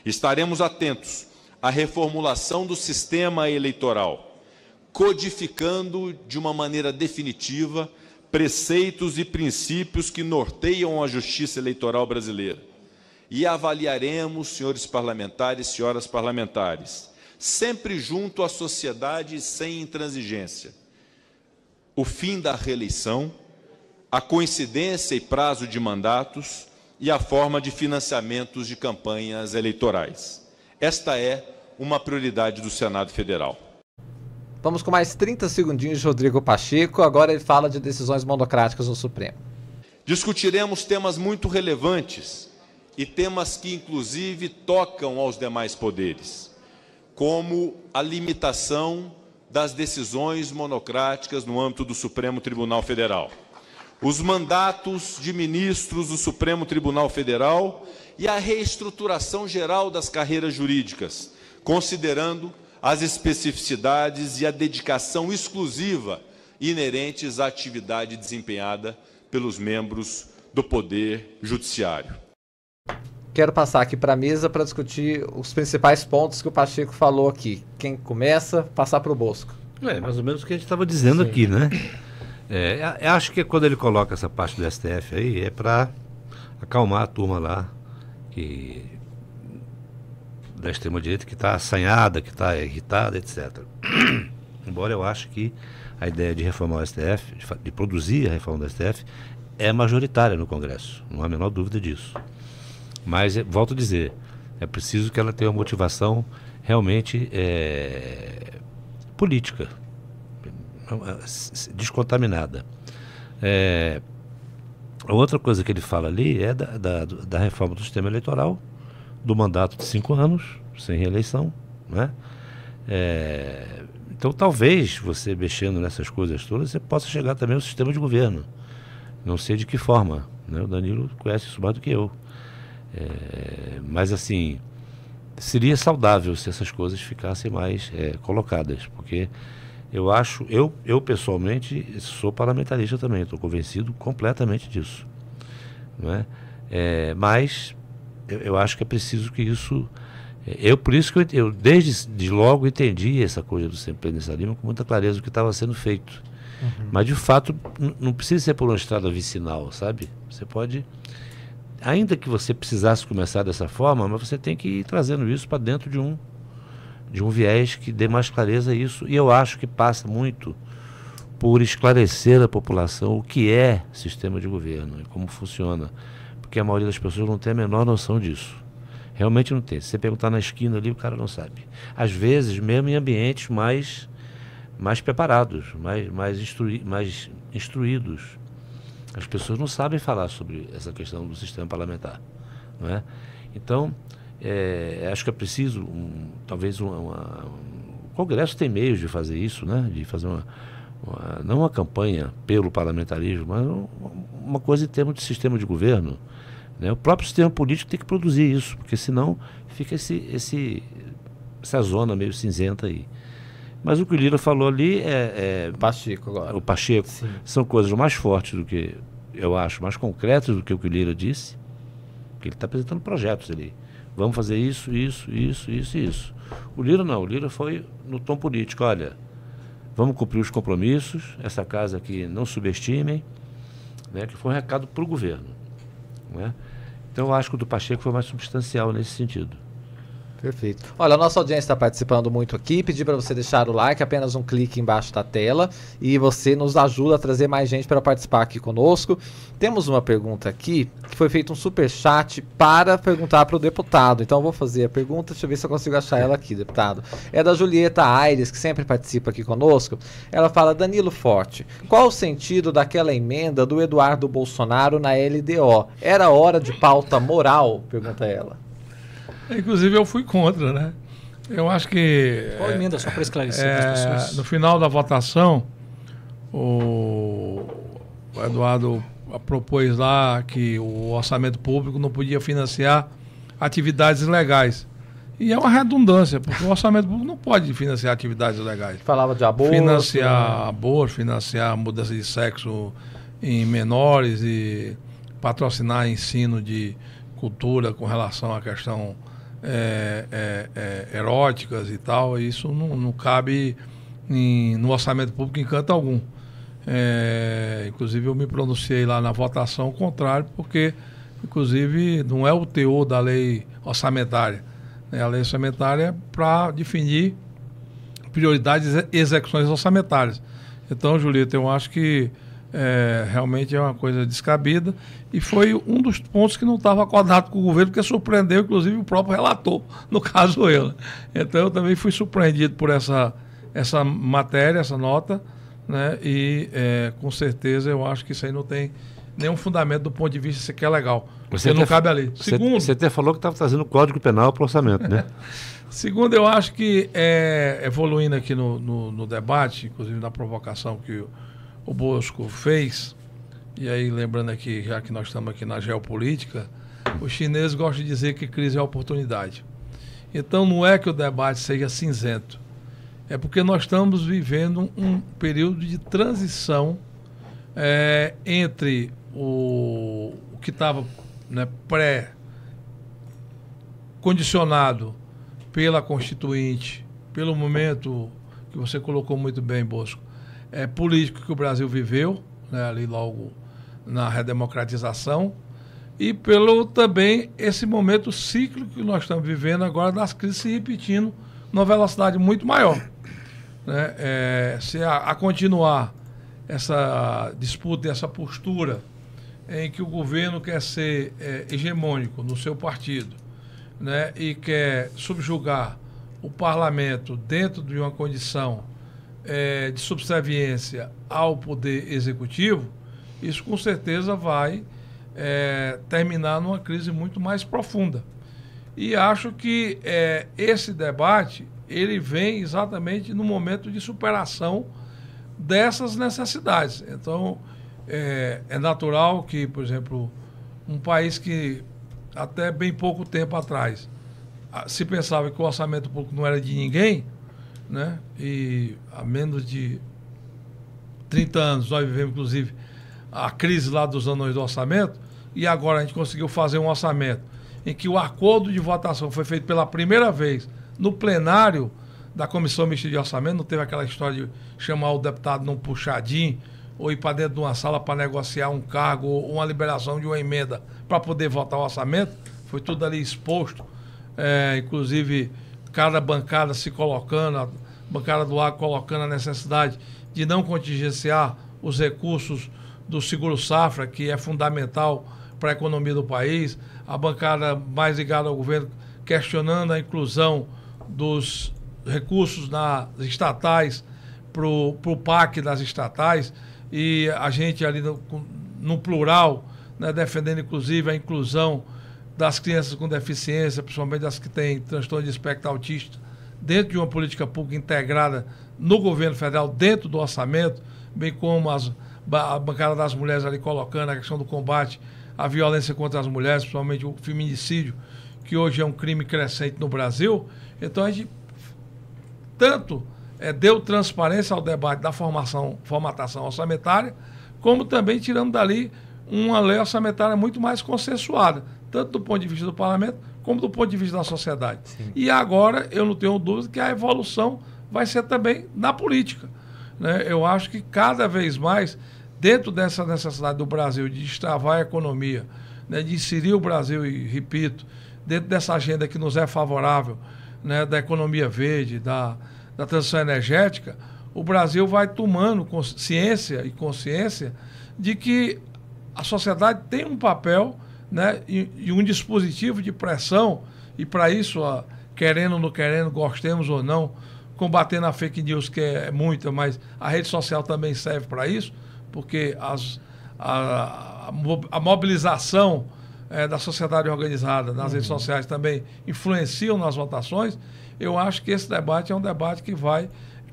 Estaremos atentos a reformulação do sistema eleitoral, codificando de uma maneira definitiva preceitos e princípios que norteiam a justiça eleitoral brasileira. E avaliaremos, senhores parlamentares, senhoras parlamentares, sempre junto à sociedade sem intransigência, o fim da reeleição, a coincidência e prazo de mandatos e a forma de financiamentos de campanhas eleitorais. Esta é uma prioridade do Senado Federal. Vamos com mais 30 segundinhos de Rodrigo Pacheco. Agora ele fala de decisões monocráticas no Supremo. Discutiremos temas muito relevantes e temas que, inclusive, tocam aos demais poderes, como a limitação das decisões monocráticas no âmbito do Supremo Tribunal Federal, os mandatos de ministros do Supremo Tribunal Federal e a reestruturação geral das carreiras jurídicas, considerando as especificidades e a dedicação exclusiva inerentes à atividade desempenhada pelos membros do Poder Judiciário. Quero passar aqui para a mesa para discutir os principais pontos que o Pacheco falou aqui. Quem começa, passar para o Bosco. É, mais ou menos o que a gente estava dizendo Sim. aqui, né? É, acho que quando ele coloca essa parte do STF aí, é para acalmar a turma lá, que da extrema-direita que está assanhada, que está irritada, etc. Embora eu ache que a ideia de reformar o STF, de, de, produzir a reforma do STF, é majoritária no Congresso, não há a menor dúvida disso. Mas, é, volto a dizer, é preciso que ela tenha uma motivação realmente é, política, descontaminada. É, outra coisa que ele fala ali é da, da, da reforma do sistema eleitoral, do mandato de cinco anos, sem reeleição, né? É, então, talvez você mexendo nessas coisas todas, você possa chegar também ao sistema de governo. Não sei de que forma. Né? O Danilo conhece isso mais do que eu. É, mas, assim, seria saudável se essas coisas ficassem mais é, colocadas, porque eu acho, eu, eu pessoalmente sou parlamentarista também, estou convencido completamente disso. Não é? é mas eu, eu, acho que é preciso que isso. É, eu, por isso que eu, eu desde de logo entendi essa coisa do Lima com muita clareza do que estava sendo feito. Uhum. Mas de fato não precisa ser por uma estrada vicinal, sabe? Você pode ainda que você precisasse começar dessa forma, mas você tem que ir trazendo isso para dentro de um de um viés que dê mais clareza a isso. E eu acho que passa muito por esclarecer a população o que é sistema de governo e como funciona, porque a maioria das pessoas não tem a menor noção disso. Realmente não tem. Se você perguntar na esquina ali, o cara não sabe. Às vezes, mesmo em ambientes mais mais preparados, mais mais, instrui, mais instruídos as pessoas não sabem falar sobre essa questão do sistema parlamentar. Não é? Então, é, acho que é preciso, um, talvez, uma, uma, o Congresso tem meios de fazer isso, né? de fazer uma, uma não uma campanha pelo parlamentarismo, mas uma coisa em termos de sistema de governo. Né? O próprio sistema político tem que produzir isso, porque senão fica esse, esse, essa zona meio cinzenta aí. Mas o que o Lira falou ali é. é Pacheco agora. O Pacheco. Sim. São coisas mais fortes do que, eu acho, mais concretas do que o que o Lira disse. Que ele está apresentando projetos ali. Vamos fazer isso, isso, isso, isso e isso. O Lira não. O Lira foi no tom político. Olha, vamos cumprir os compromissos. Essa casa aqui não subestimem. Né, que foi um recado para o governo. Né? Então eu acho que o do Pacheco foi mais substancial nesse sentido. Perfeito. Olha, a nossa audiência está participando muito aqui. Pedi para você deixar o like, apenas um clique embaixo da tela. E você nos ajuda a trazer mais gente para participar aqui conosco. Temos uma pergunta aqui que foi feito um super chat para perguntar para o deputado. Então eu vou fazer a pergunta, deixa eu ver se eu consigo achar ela aqui, deputado. É da Julieta Aires, que sempre participa aqui conosco. Ela fala: Danilo Forte, qual o sentido daquela emenda do Eduardo Bolsonaro na LDO? Era hora de pauta moral? Pergunta ela. Inclusive eu fui contra, né? Eu acho que. Qual emenda, só para esclarecer é, as pessoas? No final da votação, o, o Eduardo propôs lá que o orçamento público não podia financiar atividades ilegais. E é uma redundância, porque o orçamento público não pode financiar atividades ilegais. Falava de aborto. Financiar né? aborto, financiar mudança de sexo em menores e patrocinar ensino de cultura com relação à questão é, é, é, eróticas e tal, isso não, não cabe em, no orçamento público em canto algum. É, inclusive eu me pronunciei lá na votação contrário, porque inclusive não é o teor da lei orçamentária. Né? A lei orçamentária é para definir prioridades e execuções orçamentárias. Então, Julieta, eu acho que é, realmente é uma coisa descabida e foi um dos pontos que não estava acordado com o governo, porque surpreendeu, inclusive, o próprio relator, no caso eu. Então eu também fui surpreendido por essa, essa matéria, essa nota, né? e é, com certeza eu acho que isso aí não tem nenhum fundamento do ponto de vista sequer legal. Você não cabe ali. Segundo, você até falou que estava trazendo o Código Penal para o orçamento, né? Segundo, eu acho que é, evoluindo aqui no, no, no, debate, inclusive na provocação que o o Bosco fez, e aí lembrando aqui, já que nós estamos aqui na geopolítica, os chineses gostam de dizer que crise é oportunidade. Então não é que o debate seja cinzento, é porque nós estamos vivendo um período de transição é, entre o, o que estava né, pré-condicionado pela Constituinte, pelo momento que você colocou muito bem, Bosco, é, político que o Brasil viveu, né, ali logo na redemocratização, e pelo também esse momento cíclico que nós estamos vivendo agora das crises se repetindo numa velocidade muito maior. Né? É, se a, a, continuar essa disputa, essa postura em que o governo quer ser é, hegemônico no seu partido né? e quer subjugar o parlamento dentro de uma condição é, de subserviência ao poder executivo, isso com certeza vai é, terminar numa crise muito mais profunda. E acho que é, esse debate ele vem exatamente no momento de superação dessas necessidades. Então, é, é natural que, por exemplo, um país que até bem pouco tempo atrás se pensava que o orçamento público não era de ninguém, né? e há menos de 30 anos nós vivemos, inclusive, a crise lá dos anos do orçamento, e agora a gente conseguiu fazer um orçamento em que o acordo de votação foi feito pela primeira vez no plenário da Comissão Mista de Orçamento, não teve aquela história de chamar o deputado num puxadinho ou ir para dentro de uma sala para negociar um cargo ou uma liberação de uma emenda para poder votar o orçamento. Foi tudo ali exposto, é, inclusive cada bancada se colocando, a bancada do ar colocando a necessidade de não contingenciar os recursos do seguro safra, que é fundamental para a economia do país, a bancada mais ligada ao governo questionando a inclusão dos recursos nas estatais para o PAC das estatais. E a gente ali no, no plural, né, defendendo inclusive a inclusão das crianças com deficiência, principalmente das que têm transtorno de espectro autista, dentro de uma política pública integrada no governo federal, dentro do orçamento, bem como as, a bancada das mulheres ali colocando a questão do combate à violência contra as mulheres, principalmente o feminicídio, que hoje é um crime crescente no Brasil. Então a gente tanto é, deu transparência ao debate da formação, formatação orçamentária, como também tirando dali uma lei orçamentária muito mais consensuada, tanto do ponto de vista do parlamento, como do ponto de vista da sociedade. Sim. E agora, eu não tenho dúvida que a evolução vai ser também na política. Né? Eu acho que cada vez mais, dentro dessa necessidade do Brasil de destravar a economia, né, de inserir o Brasil, e repito, dentro dessa agenda que nos é favorável, né, da economia verde, da, da transição energética, o Brasil vai tomando consciência e consciência de que a sociedade tem um papel né, e, e um dispositivo de pressão, e para isso, ó, querendo ou não querendo, gostemos ou não, combatendo a fake news, que é muita, mas a rede social também serve para isso, porque as, a, a mobilização é, da sociedade organizada nas uhum. redes sociais também influenciam nas votações, eu acho que esse debate é um debate que vai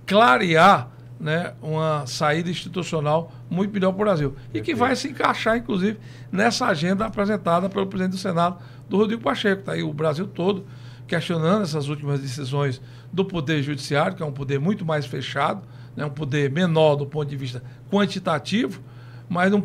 clarear né, uma saída institucional muito melhor para o Brasil. E que vai se encaixar, inclusive, nessa agenda apresentada pelo presidente do Senado, do Rodrigo Pacheco. Está aí o Brasil todo questionando essas últimas decisões do Poder Judiciário, que é um poder muito mais fechado, né, um poder menor do ponto de vista quantitativo, mas um,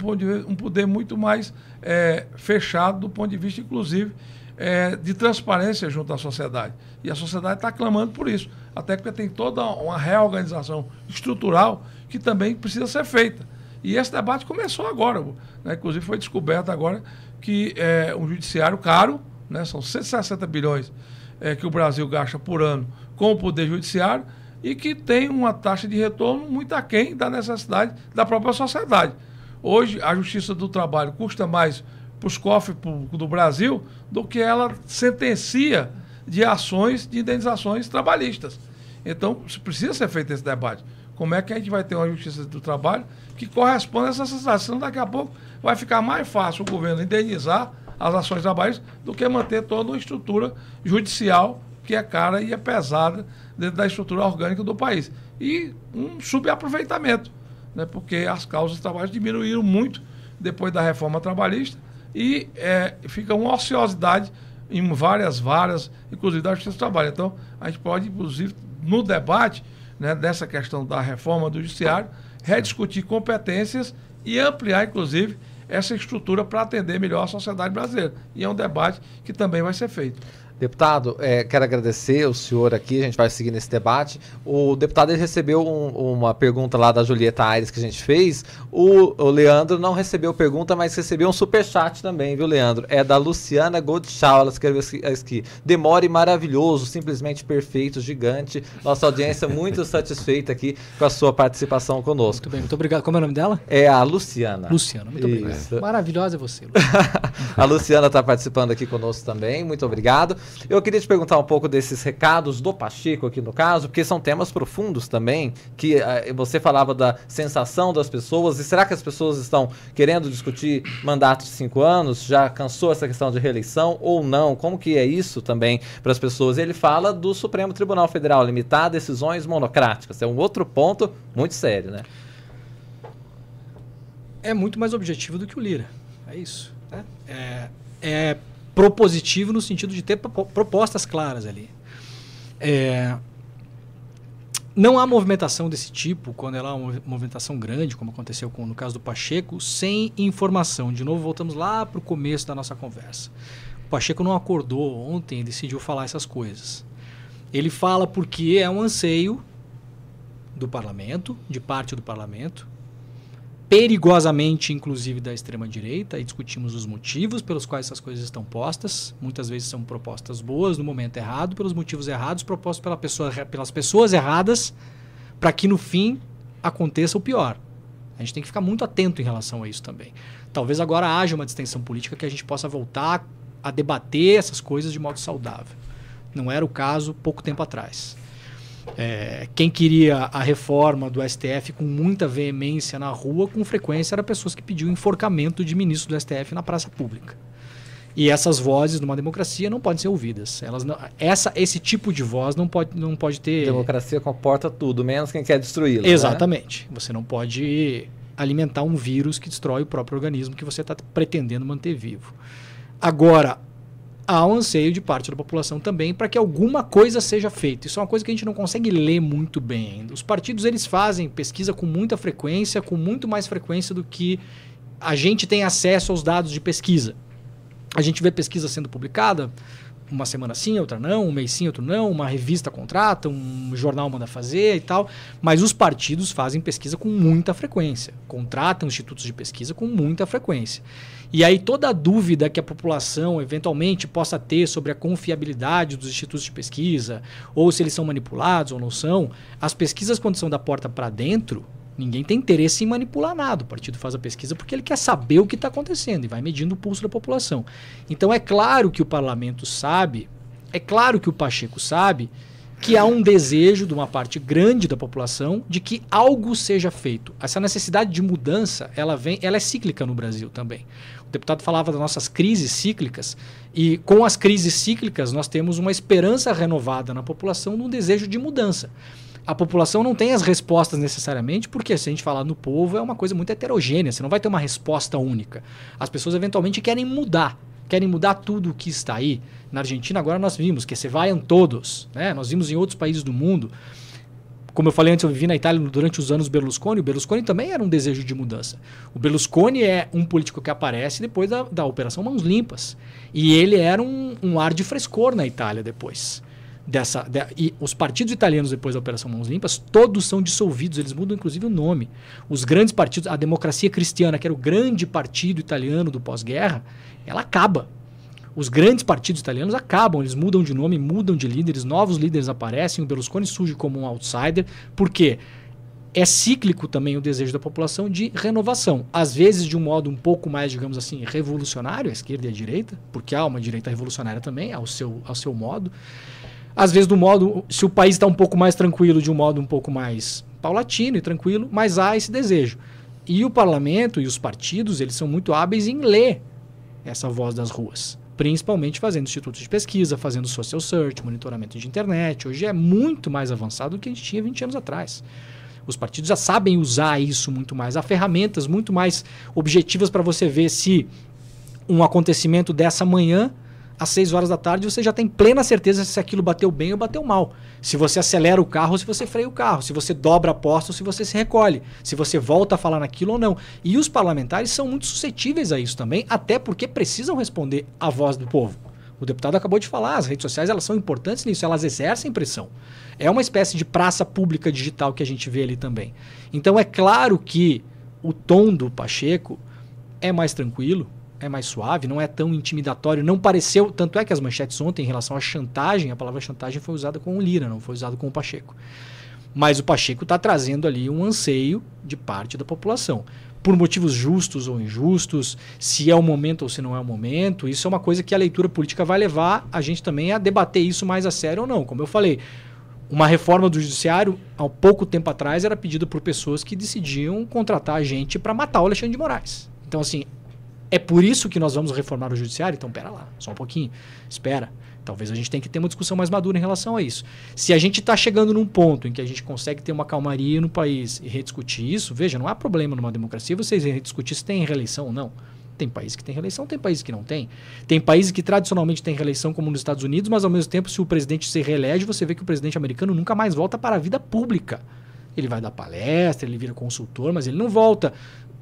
um poder muito mais é, fechado do ponto de vista, inclusive, é, de transparência junto à sociedade. E a sociedade está clamando por isso, até porque tem toda uma reorganização estrutural que também precisa ser feita. E esse debate começou agora, né? inclusive foi descoberto agora que é um judiciário caro, né? são 160 bilhões é, que o Brasil gasta por ano com o Poder Judiciário e que tem uma taxa de retorno muito aquém da necessidade da própria sociedade. Hoje, a Justiça do Trabalho custa mais para os cofres do Brasil do que ela sentencia de ações de indenizações trabalhistas. Então, precisa ser feito esse debate. Como é que a gente vai ter uma justiça do trabalho que corresponda a essa sensação? Daqui a pouco, vai ficar mais fácil o governo indenizar as ações trabalhistas do que manter toda uma estrutura judicial que é cara e é pesada dentro da estrutura orgânica do país. E um subaproveitamento, né? porque as causas trabalho diminuíram muito depois da reforma trabalhista e é, fica uma ociosidade em várias varas, inclusive da Justiça do Trabalho. Então, a gente pode, inclusive, no debate né, dessa questão da reforma do Judiciário, rediscutir competências e ampliar, inclusive, essa estrutura para atender melhor a sociedade brasileira. E é um debate que também vai ser feito. Deputado, é, quero agradecer o senhor aqui, a gente vai seguir nesse debate. O deputado recebeu um, uma pergunta lá da Julieta Aires que a gente fez. O, o, Leandro não recebeu pergunta, mas recebeu um super chat também, viu, Leandro? É da Luciana Godschau, ela escreveu aqui. Demore maravilhoso, simplesmente perfeito, gigante. Nossa audiência muito satisfeita aqui com a sua participação conosco. Muito bem, muito obrigado. Como é o nome dela? É a Luciana. Luciana, muito Isso. obrigado. Maravilhosa é você. a Luciana está participando aqui conosco também, muito obrigado. Eu queria te perguntar um pouco desses recados do Pacheco aqui no caso, porque são temas profundos também, que uh, você falava da sensação das pessoas, e será que as pessoas estão querendo discutir mandatos de cinco anos? Já cansou essa questão de reeleição ou não? Como que é isso também para as pessoas? Ele fala do Supremo Tribunal Federal limitar decisões monocráticas. É um outro ponto muito sério, né? É muito mais objetivo do que o Lira. É isso. Né? É, é propositivo no sentido de ter propostas claras ali. É, não há movimentação desse tipo, quando ela é uma movimentação grande, como aconteceu com, no caso do Pacheco, sem informação. De novo, voltamos lá para o começo da nossa conversa. O Pacheco não acordou ontem e decidiu falar essas coisas. Ele fala porque é um anseio do parlamento, de parte do parlamento, perigosamente, inclusive, da extrema-direita, e discutimos os motivos pelos quais essas coisas estão postas. Muitas vezes são propostas boas no momento errado, pelos motivos errados, propostas pela pessoa, pelas pessoas erradas, para que no fim aconteça o pior. A gente tem que ficar muito atento em relação a isso também. Talvez agora haja uma distensão política que a gente possa voltar a debater essas coisas de modo saudável. Não era o caso pouco tempo atrás. É, quem queria a reforma do STF com muita veemência na rua, com frequência, eram pessoas que pediam enforcamento de ministros do STF na praça pública. E essas vozes numa democracia não podem ser ouvidas. Elas não, essa, esse tipo de voz não pode, não pode ter. Democracia comporta tudo, menos quem quer destruí-la. Né? Exatamente. Né? Você não pode alimentar um vírus que destrói o próprio organismo que você está pretendendo manter vivo. Agora, há um anseio de parte da população também para que alguma coisa seja feita. Isso é uma coisa que a gente não consegue ler muito bem ainda. Os partidos eles fazem pesquisa com muita frequência, com muito mais frequência do que a gente tem acesso aos dados de pesquisa. A gente vê pesquisa sendo publicada uma semana sim, outra não, um mês sim, outro não, uma revista contrata, um jornal manda fazer e tal, mas os partidos fazem pesquisa com muita frequência, contratam institutos de pesquisa com muita frequência. E aí toda a dúvida que a população eventualmente possa ter sobre a confiabilidade dos institutos de pesquisa, ou se eles são manipulados ou não são, as pesquisas quando são da porta para dentro, ninguém tem interesse em manipular nada. O partido faz a pesquisa porque ele quer saber o que está acontecendo e vai medindo o pulso da população. Então é claro que o parlamento sabe, é claro que o Pacheco sabe que há um desejo de uma parte grande da população de que algo seja feito. Essa necessidade de mudança, ela vem, ela é cíclica no Brasil também. O deputado falava das nossas crises cíclicas e com as crises cíclicas nós temos uma esperança renovada na população de um desejo de mudança. A população não tem as respostas necessariamente, porque se a gente falar no povo é uma coisa muito heterogênea, você não vai ter uma resposta única. As pessoas eventualmente querem mudar, querem mudar tudo o que está aí. Na Argentina agora nós vimos que se vaiam todos, né? Nós vimos em outros países do mundo como eu falei antes, eu vivi na Itália durante os anos Berlusconi. O Berlusconi também era um desejo de mudança. O Berlusconi é um político que aparece depois da, da Operação Mãos Limpas. E ele era um, um ar de frescor na Itália depois. Dessa, de, e os partidos italianos depois da Operação Mãos Limpas, todos são dissolvidos, eles mudam inclusive o nome. Os grandes partidos, a democracia cristiana, que era o grande partido italiano do pós-guerra, ela acaba os grandes partidos italianos acabam, eles mudam de nome, mudam de líderes, novos líderes aparecem, o Berlusconi surge como um outsider, porque é cíclico também o desejo da população de renovação. Às vezes de um modo um pouco mais, digamos assim, revolucionário, a esquerda e a direita, porque há uma direita revolucionária também, ao seu, ao seu modo. Às vezes do modo, se o país está um pouco mais tranquilo, de um modo um pouco mais paulatino e tranquilo, mas há esse desejo. E o parlamento e os partidos, eles são muito hábeis em ler essa voz das ruas principalmente fazendo institutos de pesquisa, fazendo social search, monitoramento de internet. Hoje é muito mais avançado do que a gente tinha 20 anos atrás. Os partidos já sabem usar isso muito mais. Há ferramentas muito mais objetivas para você ver se um acontecimento dessa manhã às 6 horas da tarde, você já tem plena certeza se aquilo bateu bem ou bateu mal. Se você acelera o carro ou se você freia o carro, se você dobra a posta ou se você se recolhe, se você volta a falar naquilo ou não. E os parlamentares são muito suscetíveis a isso também, até porque precisam responder à voz do povo. O deputado acabou de falar, as redes sociais elas são importantes nisso, elas exercem pressão. É uma espécie de praça pública digital que a gente vê ali também. Então é claro que o tom do Pacheco é mais tranquilo, é mais suave, não é tão intimidatório, não pareceu, tanto é que as manchetes ontem em relação à chantagem, a palavra chantagem foi usada com o Lira, não foi usada com o Pacheco. Mas o Pacheco está trazendo ali um anseio de parte da população. Por motivos justos ou injustos, se é o momento ou se não é o momento, isso é uma coisa que a leitura política vai levar a gente também a debater isso mais a sério ou não. Como eu falei, uma reforma do judiciário, há pouco tempo atrás, era pedida por pessoas que decidiam contratar gente para matar o Alexandre de Moraes. Então, assim, é por isso que nós vamos reformar o judiciário? Então, pera lá, só um pouquinho. Espera. Talvez a gente tenha que ter uma discussão mais madura em relação a isso. Se a gente está chegando num ponto em que a gente consegue ter uma calmaria no país e rediscutir isso, veja, não há problema numa democracia vocês rediscutir se tem reeleição ou não. Tem países que têm reeleição, tem países que não têm. Tem países que tradicionalmente têm reeleição, como nos Estados Unidos, mas ao mesmo tempo, se o presidente se reelege, você vê que o presidente americano nunca mais volta para a vida pública. Ele vai dar palestra, ele vira consultor, mas ele não volta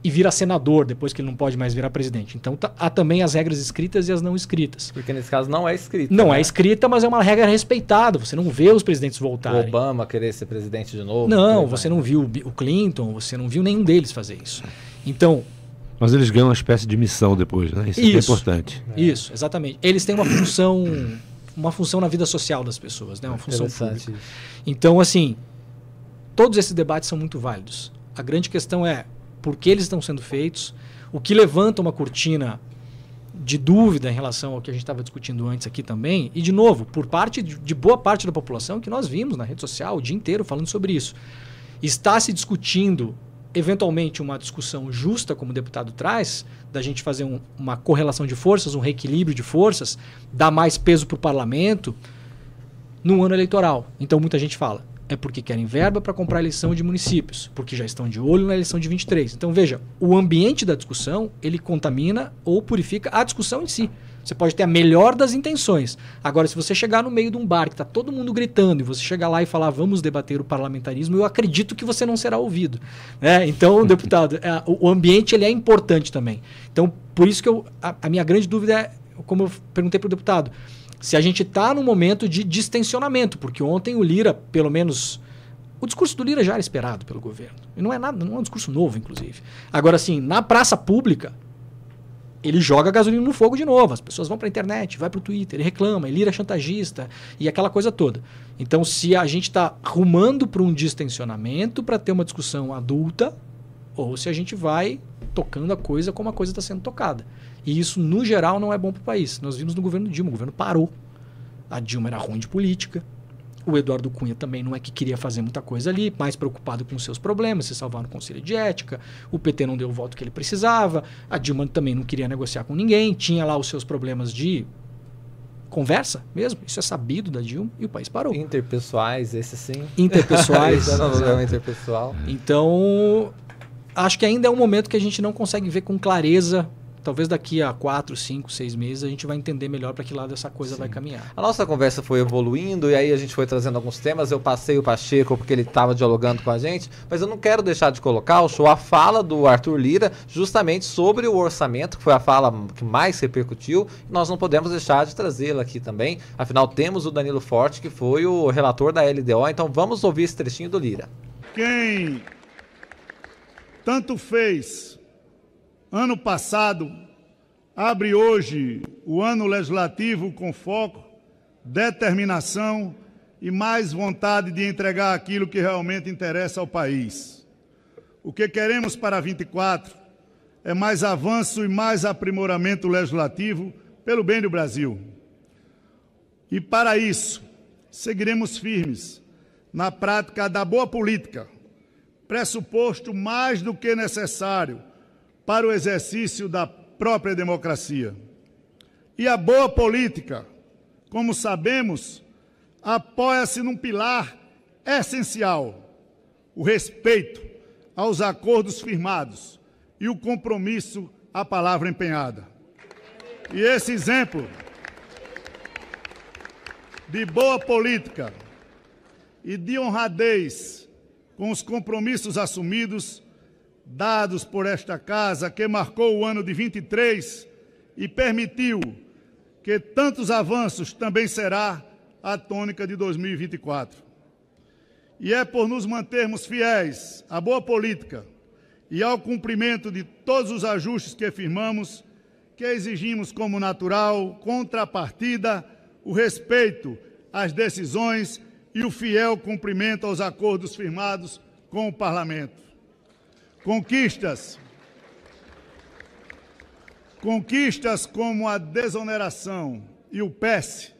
e vira senador depois que ele não pode mais virar presidente. Então tá, há também as regras escritas e as não escritas. Porque nesse caso não é escrita. Não né? é escrita, mas é uma regra respeitada. Você não vê os presidentes voltarem. O Obama querer ser presidente de novo. Não, você não viu o Clinton, você não viu nenhum deles fazer isso. Então. Mas eles ganham uma espécie de missão depois, né? Isso, isso é importante. É. Isso, exatamente. Eles têm uma função, uma função na vida social das pessoas, né? Uma função pública. Então, assim, todos esses debates são muito válidos. A grande questão é por que eles estão sendo feitos, o que levanta uma cortina de dúvida em relação ao que a gente estava discutindo antes aqui também, e de novo, por parte de, de, boa parte da população que nós vimos na rede social o dia inteiro falando sobre isso. Está se discutindo, eventualmente, uma discussão justa, como o deputado traz, da gente fazer um, uma correlação de forças, um reequilíbrio de forças, dar mais peso para o parlamento no ano eleitoral. Então muita gente fala, é porque querem verba para comprar eleição de municípios, porque já estão de olho na eleição de 23. Então veja, o ambiente da discussão, ele contamina ou purifica a discussão em si. Você pode ter a melhor das intenções. Agora, se você chegar no meio de um bar que está todo mundo gritando e você chegar lá e falar vamos debater o parlamentarismo, eu acredito que você não será ouvido. Né? Então, deputado, é, o ambiente ele é importante também. Então, por isso que eu, a, a minha grande dúvida é, como eu perguntei para o deputado, se a gente está num momento de distensionamento, porque ontem o Lira, pelo menos. O discurso do Lira já era esperado pelo governo. E não é nada, não é um discurso novo, inclusive. Agora, assim, na praça pública, ele joga gasolina no fogo de novo. As pessoas vão para a internet, vai para o Twitter, ele reclama, ele é chantagista e aquela coisa toda. Então, se a gente está rumando para um distensionamento para ter uma discussão adulta, ou se a gente vai tocando a coisa como a coisa está sendo tocada. E isso, no geral, não é bom para o país. Nós vimos no governo Dilma, o governo parou. A Dilma era ruim de política. O Eduardo Cunha também não é que queria fazer muita coisa ali, mais preocupado com seus problemas, se salvar no Conselho de Ética. O PT não deu o voto que ele precisava. A Dilma também não queria negociar com ninguém. Tinha lá os seus problemas de conversa mesmo. Isso é sabido da Dilma e o país parou. Interpessoais, esse sim. Interpessoais. esse é um interpessoal. Então, acho que ainda é um momento que a gente não consegue ver com clareza talvez daqui a quatro, cinco, seis meses a gente vai entender melhor para que lado essa coisa Sim. vai caminhar. A nossa conversa foi evoluindo e aí a gente foi trazendo alguns temas. Eu passei o Pacheco porque ele estava dialogando com a gente, mas eu não quero deixar de colocar o show a fala do Arthur Lira justamente sobre o orçamento, que foi a fala que mais repercutiu. E nós não podemos deixar de trazê-la aqui também. Afinal, temos o Danilo Forte, que foi o relator da LDO. Então vamos ouvir esse trechinho do Lira. Quem tanto fez ano passado, abre hoje o ano legislativo com foco, determinação e mais vontade de entregar aquilo que realmente interessa ao país. O que queremos para 24 é mais avanço e mais aprimoramento legislativo pelo bem do Brasil. E para isso, seguiremos firmes na prática da boa política, pressuposto mais do que necessário para o exercício da própria democracia. E a boa política, como sabemos, apoia-se num pilar essencial: o respeito aos acordos firmados e o compromisso à palavra empenhada. E esse exemplo de boa política e de honradez com os compromissos assumidos dados por esta casa, que marcou o ano de 23 e permitiu que tantos avanços também será a tônica de 2024. E é por nos mantermos fiéis à boa política e ao cumprimento de todos os ajustes que firmamos que exigimos como natural contrapartida o respeito às decisões e o fiel cumprimento aos acordos firmados com o Parlamento. Conquistas. Conquistas como a desoneração e o PES,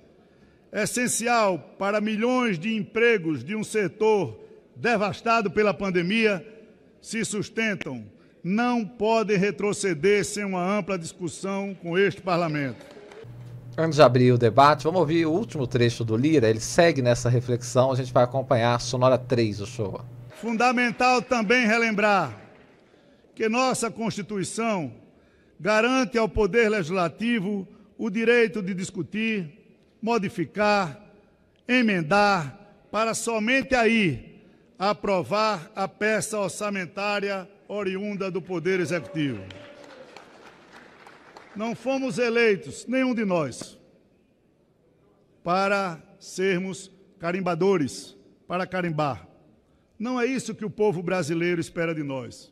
essencial para milhões de empregos de um setor devastado pela pandemia, se sustentam, não podem retroceder sem uma ampla discussão com este Parlamento. Antes de abrir o debate, vamos ouvir o último trecho do Lira. Ele segue nessa reflexão. A gente vai acompanhar a sonora 3 do show. Fundamental também relembrar que nossa Constituição garante ao Poder Legislativo o direito de discutir, modificar, emendar, para somente aí aprovar a peça orçamentária oriunda do Poder Executivo. Não fomos eleitos, nenhum de nós, para sermos carimbadores, para carimbar. Não é isso que o povo brasileiro espera de nós.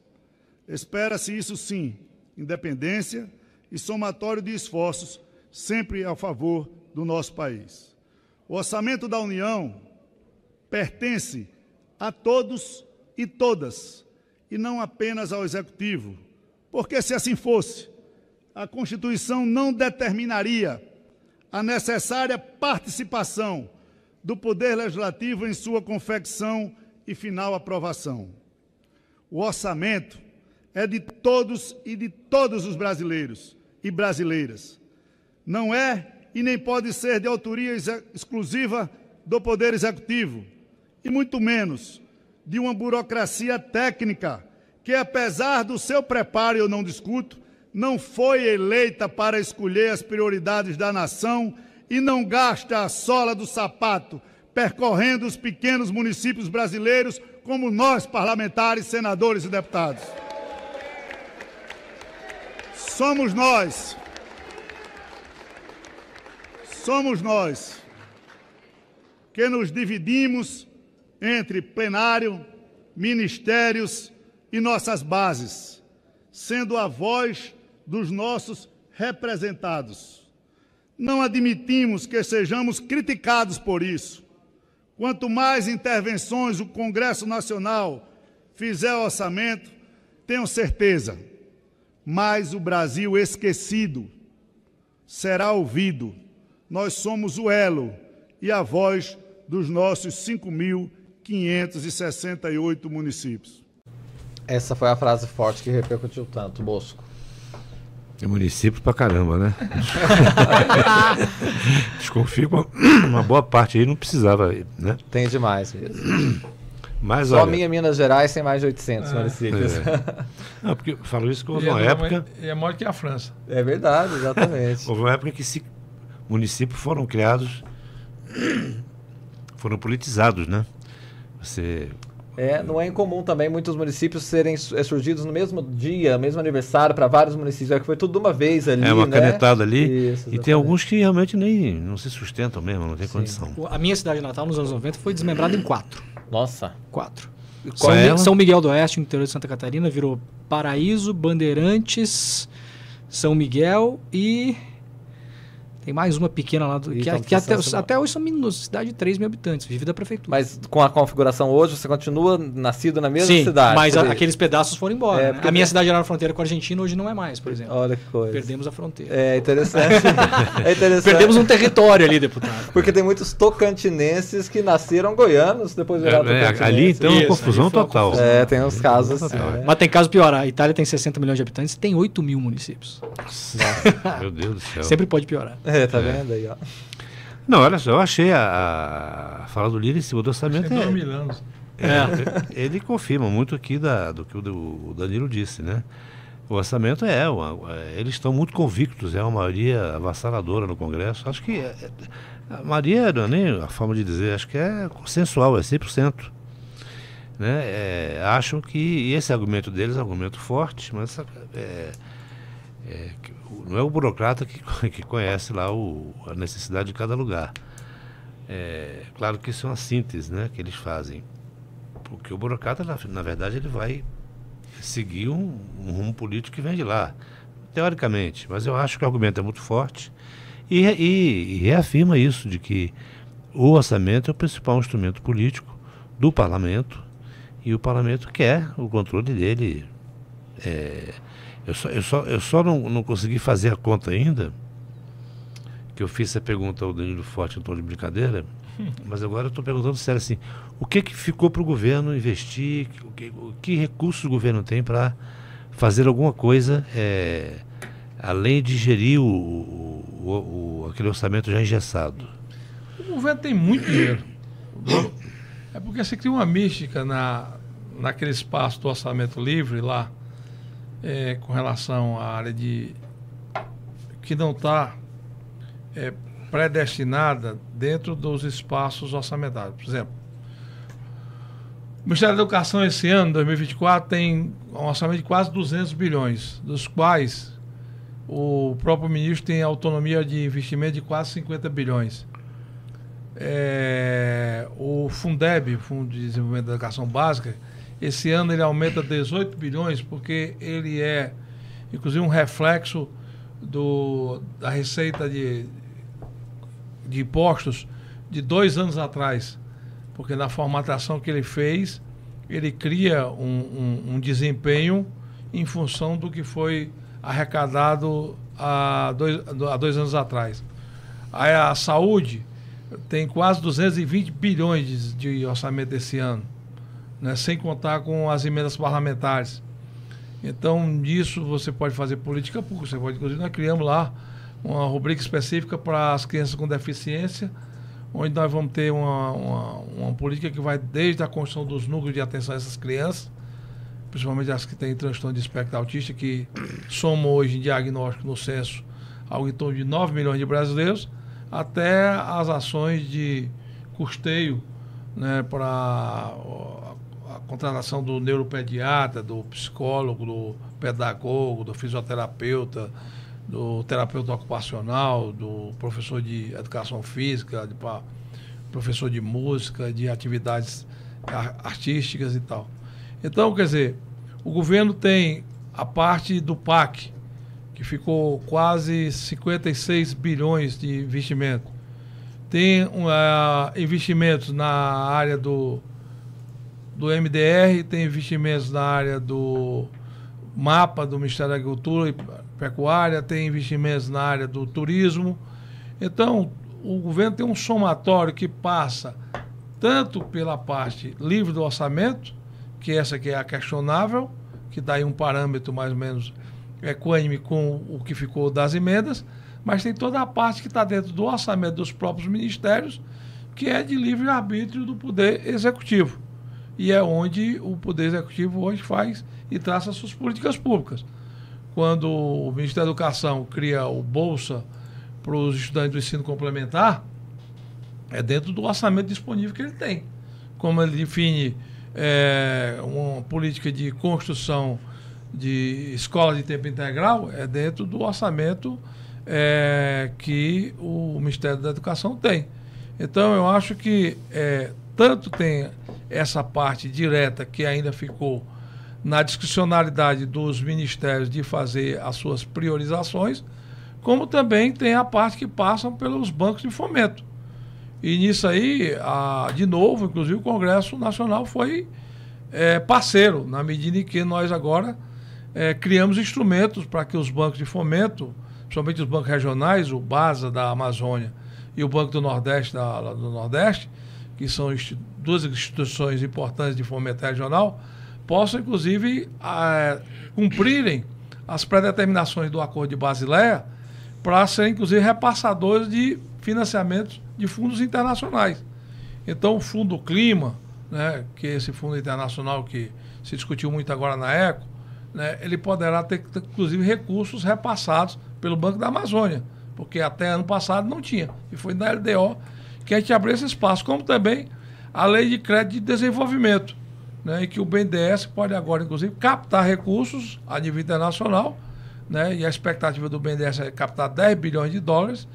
Espera-se isso sim, independência e somatório de esforços, sempre a favor do nosso país. O orçamento da União pertence a todos e todas, e não apenas ao Executivo, porque se assim fosse, a Constituição não determinaria a necessária participação do Poder Legislativo em sua confecção e final aprovação. O orçamento é de todos e de todos os brasileiros e brasileiras. Não é e nem pode ser de autoria exclusiva do Poder Executivo, e muito menos de uma burocracia técnica que, apesar do seu preparo, eu não discuto, não foi eleita para escolher as prioridades da nação e não gasta a sola do sapato percorrendo os pequenos municípios brasileiros como nós, parlamentares, senadores e deputados. Somos nós. Somos nós que nos dividimos entre plenário, ministérios e nossas bases, sendo a voz dos nossos representados. Não admitimos que sejamos criticados por isso. Quanto mais intervenções o Congresso Nacional fizer ao orçamento, tenho certeza, mais o Brasil esquecido será ouvido. Nós somos o elo e a voz dos nossos 5 mil 568 municípios. Essa foi a frase forte que repercutiu tanto, Bosco. É município pra caramba, né? Desconfio que uma boa parte aí não precisava, né? Tem demais mesmo. Mas, Só olha, minha Minas Gerais tem mais de 800 é. municípios. É. Não, porque falo isso que houve e uma é época... E é maior que a França. É verdade, exatamente. houve uma época que se, municípios foram criados, foram politizados, né? Você é, não é incomum também muitos municípios serem é, surgidos no mesmo dia, mesmo aniversário para vários municípios. É que foi tudo de uma vez ali. É uma né? canetada ali. Isso, e tem alguns que realmente nem não se sustentam mesmo, não tem Sim. condição. A minha cidade natal, nos anos 90, foi desmembrada em quatro. Nossa. Quatro. São, São Miguel do Oeste, no interior de Santa Catarina, virou Paraíso, Bandeirantes, São Miguel e tem mais uma pequena lá, do, que, que até, até hoje são cidade de 3 mil habitantes, vive da prefeitura. Mas com a configuração hoje, você continua nascido na mesma Sim, cidade? mas a, aqueles pedaços foram embora. É, né? A minha cidade era na fronteira com a Argentina, hoje não é mais, por exemplo. Olha que coisa. Perdemos a fronteira. É interessante. é interessante. Perdemos um território ali, deputado. Porque tem muitos tocantinenses que nasceram goianos, depois viraram é, é, Ali então é uma confusão total. Confusão. É, tem uns casos assim. É. Mas tem caso pior, a Itália tem 60 milhões de habitantes e tem 8 mil municípios. Meu Deus do céu. Sempre pode piorar. É, tá vendo aí, ó. Não, olha só, eu achei a, a fala do Lira em cima do orçamento. É, é, ele confirma muito aqui da, do que o, o Danilo disse, né? O orçamento é, uma, é, eles estão muito convictos, é uma maioria avassaladora no Congresso. Acho que é, a maioria, não é nem a forma de dizer, acho que é consensual, é 100%. Né? É, acham que esse argumento deles é um argumento forte, mas é, é, não é o burocrata que, que conhece lá o, a necessidade de cada lugar. É, claro que isso é uma síntese né, que eles fazem. Porque o burocrata, na, na verdade, ele vai seguir um, um, rumo político que vem de lá, teoricamente. Mas eu acho que o argumento é muito forte e, e, e reafirma isso, de que O orçamento é o principal instrumento político do parlamento e o parlamento quer o controle dele. É, eu só, eu só, eu só não, não consegui fazer a conta ainda, que eu fiz essa pergunta ao Danilo Forte em tom de brincadeira, mas agora eu estou perguntando sério assim, o que, que ficou para o governo investir, o que, o que recursos o governo tem para fazer alguma coisa é, além de gerir o, o, o, aquele orçamento já engessado? O governo tem muito dinheiro. É porque você cria uma mística na, naquele espaço do orçamento livre lá, é, com relação à área de. que não está é, predestinada dentro dos espaços orçamentários. Por exemplo, o Ministério da Educação esse ano, 2024, tem um orçamento de quase 200 bilhões, dos quais o próprio ministro tem autonomia de investimento de quase 50 bilhões. É, o Fundeb, Fundo de Desenvolvimento da Educação Básica, esse ano ele aumenta 18 bilhões, porque ele é, inclusive, um reflexo do, da receita de, de impostos de dois anos atrás. Porque na formatação que ele fez, ele cria um, um, um desempenho em função do que foi arrecadado há dois, há dois anos atrás. Aí a saúde tem quase 220 bilhões de, de orçamento esse ano, né, sem contar com as emendas parlamentares. Então, nisso você pode fazer política pública. Você pode, inclusive, nós criamos lá uma rubrica específica para as crianças com deficiência, onde nós vamos ter uma, uma, uma, política que vai desde a construção dos núcleos de atenção a essas crianças, principalmente as que têm transtorno de espectro autista, que somam hoje em diagnóstico no censo algo em torno de 9 milhões de brasileiros, até as ações de custeio né, para contratação do neuropediatra, do psicólogo, do pedagogo, do fisioterapeuta, do terapeuta ocupacional, do professor de educação física, de professor de música, de atividades artísticas e tal. Então, quer dizer, o governo tem a parte do PAC, que ficou quase 56 bilhões de investimento. Tem uh, investimentos na área do, do MDR, tem investimentos na área do mapa do Ministério da Agricultura e Pecuária, tem investimentos na área do turismo. Então, o governo tem um somatório que passa tanto pela parte livre do orçamento, que essa que é a questionável, que dá aí um parâmetro mais ou menos equânime com o que ficou das emendas, mas tem toda a parte que está dentro do orçamento dos próprios ministérios, que é de livre arbítrio do Poder Executivo. E é onde o Poder Executivo hoje faz e traça suas políticas públicas. Quando o Ministério da Educação cria o Bolsa para os estudantes do ensino complementar, é dentro do orçamento disponível que ele tem. Como ele define é, uma política de construção de escola de tempo integral é dentro do orçamento é, que o Ministério da Educação tem. Então, eu acho que é, tanto tem essa parte direta que ainda ficou na discricionalidade dos ministérios de fazer as suas priorizações, como também tem a parte que passam pelos bancos de fomento. E nisso aí, a, de novo, inclusive o Congresso Nacional foi é, parceiro, na medida em que nós agora é, criamos instrumentos para que os bancos de fomento, principalmente os bancos regionais, o BASA da Amazônia e o Banco do Nordeste da, do Nordeste, que são duas instituições importantes de fomento regional, possam, inclusive, cumprirem as predeterminações do Acordo de Basileia para serem, inclusive, repassadores de financiamentos de fundos internacionais. Então, o Fundo Clima, né, que é esse fundo internacional que se discutiu muito agora na ECO, né, ele poderá ter, inclusive, recursos repassados pelo Banco da Amazônia, porque até ano passado não tinha. E foi na LDO que a gente abriu esse espaço, como também a Lei de Crédito de Desenvolvimento, né, em que o BNDES pode agora, inclusive, captar recursos a nível internacional, né, e a expectativa do BNDES é captar 10 bilhões de dólares,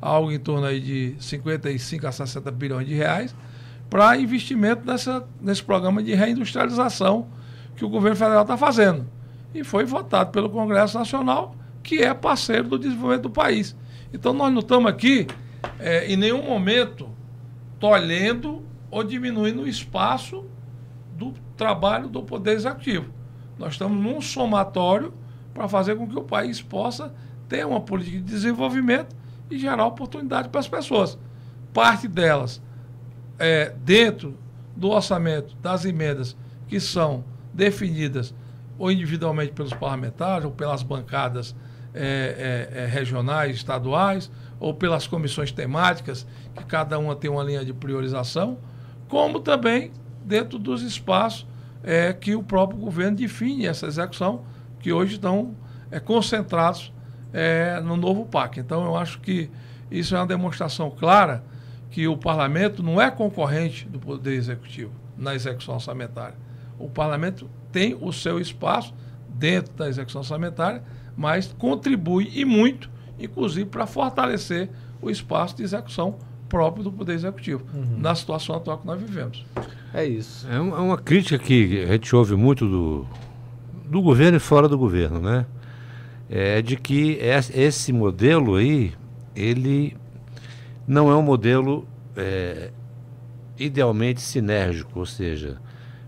algo em torno aí de 55 a 60 bilhões de reais, para investimento nessa, nesse programa de reindustrialização que o governo federal está fazendo e foi votado pelo Congresso Nacional, que é parceiro do desenvolvimento do país. Então nós não estamos aqui é, em nenhum momento tolhendo ou diminuindo o espaço do trabalho do Poder Executivo. Nós estamos num somatório para fazer com que o país possa ter uma política de desenvolvimento e gerar oportunidade para as pessoas. Parte delas é, dentro do orçamento das emendas que são definidas ou individualmente pelos parlamentares ou pelas bancadas é, é, é, regionais, estaduais, ou pelas comissões temáticas, que cada uma tem uma linha de priorização, como também dentro dos espaços é, que o próprio governo define essa execução, que hoje estão é, concentrados é, no novo PAC. Então, eu acho que isso é uma demonstração clara que o parlamento não é concorrente do Poder Executivo na execução orçamentária. O parlamento tem o seu espaço dentro da execução orçamentária, mas contribui e muito, inclusive para fortalecer o espaço de execução próprio do Poder Executivo, uhum. na situação atual que nós vivemos. É isso. É uma, é uma crítica que a gente ouve muito do, do governo e fora do governo, né? É de que esse modelo aí, ele não é um modelo é, idealmente sinérgico, ou seja,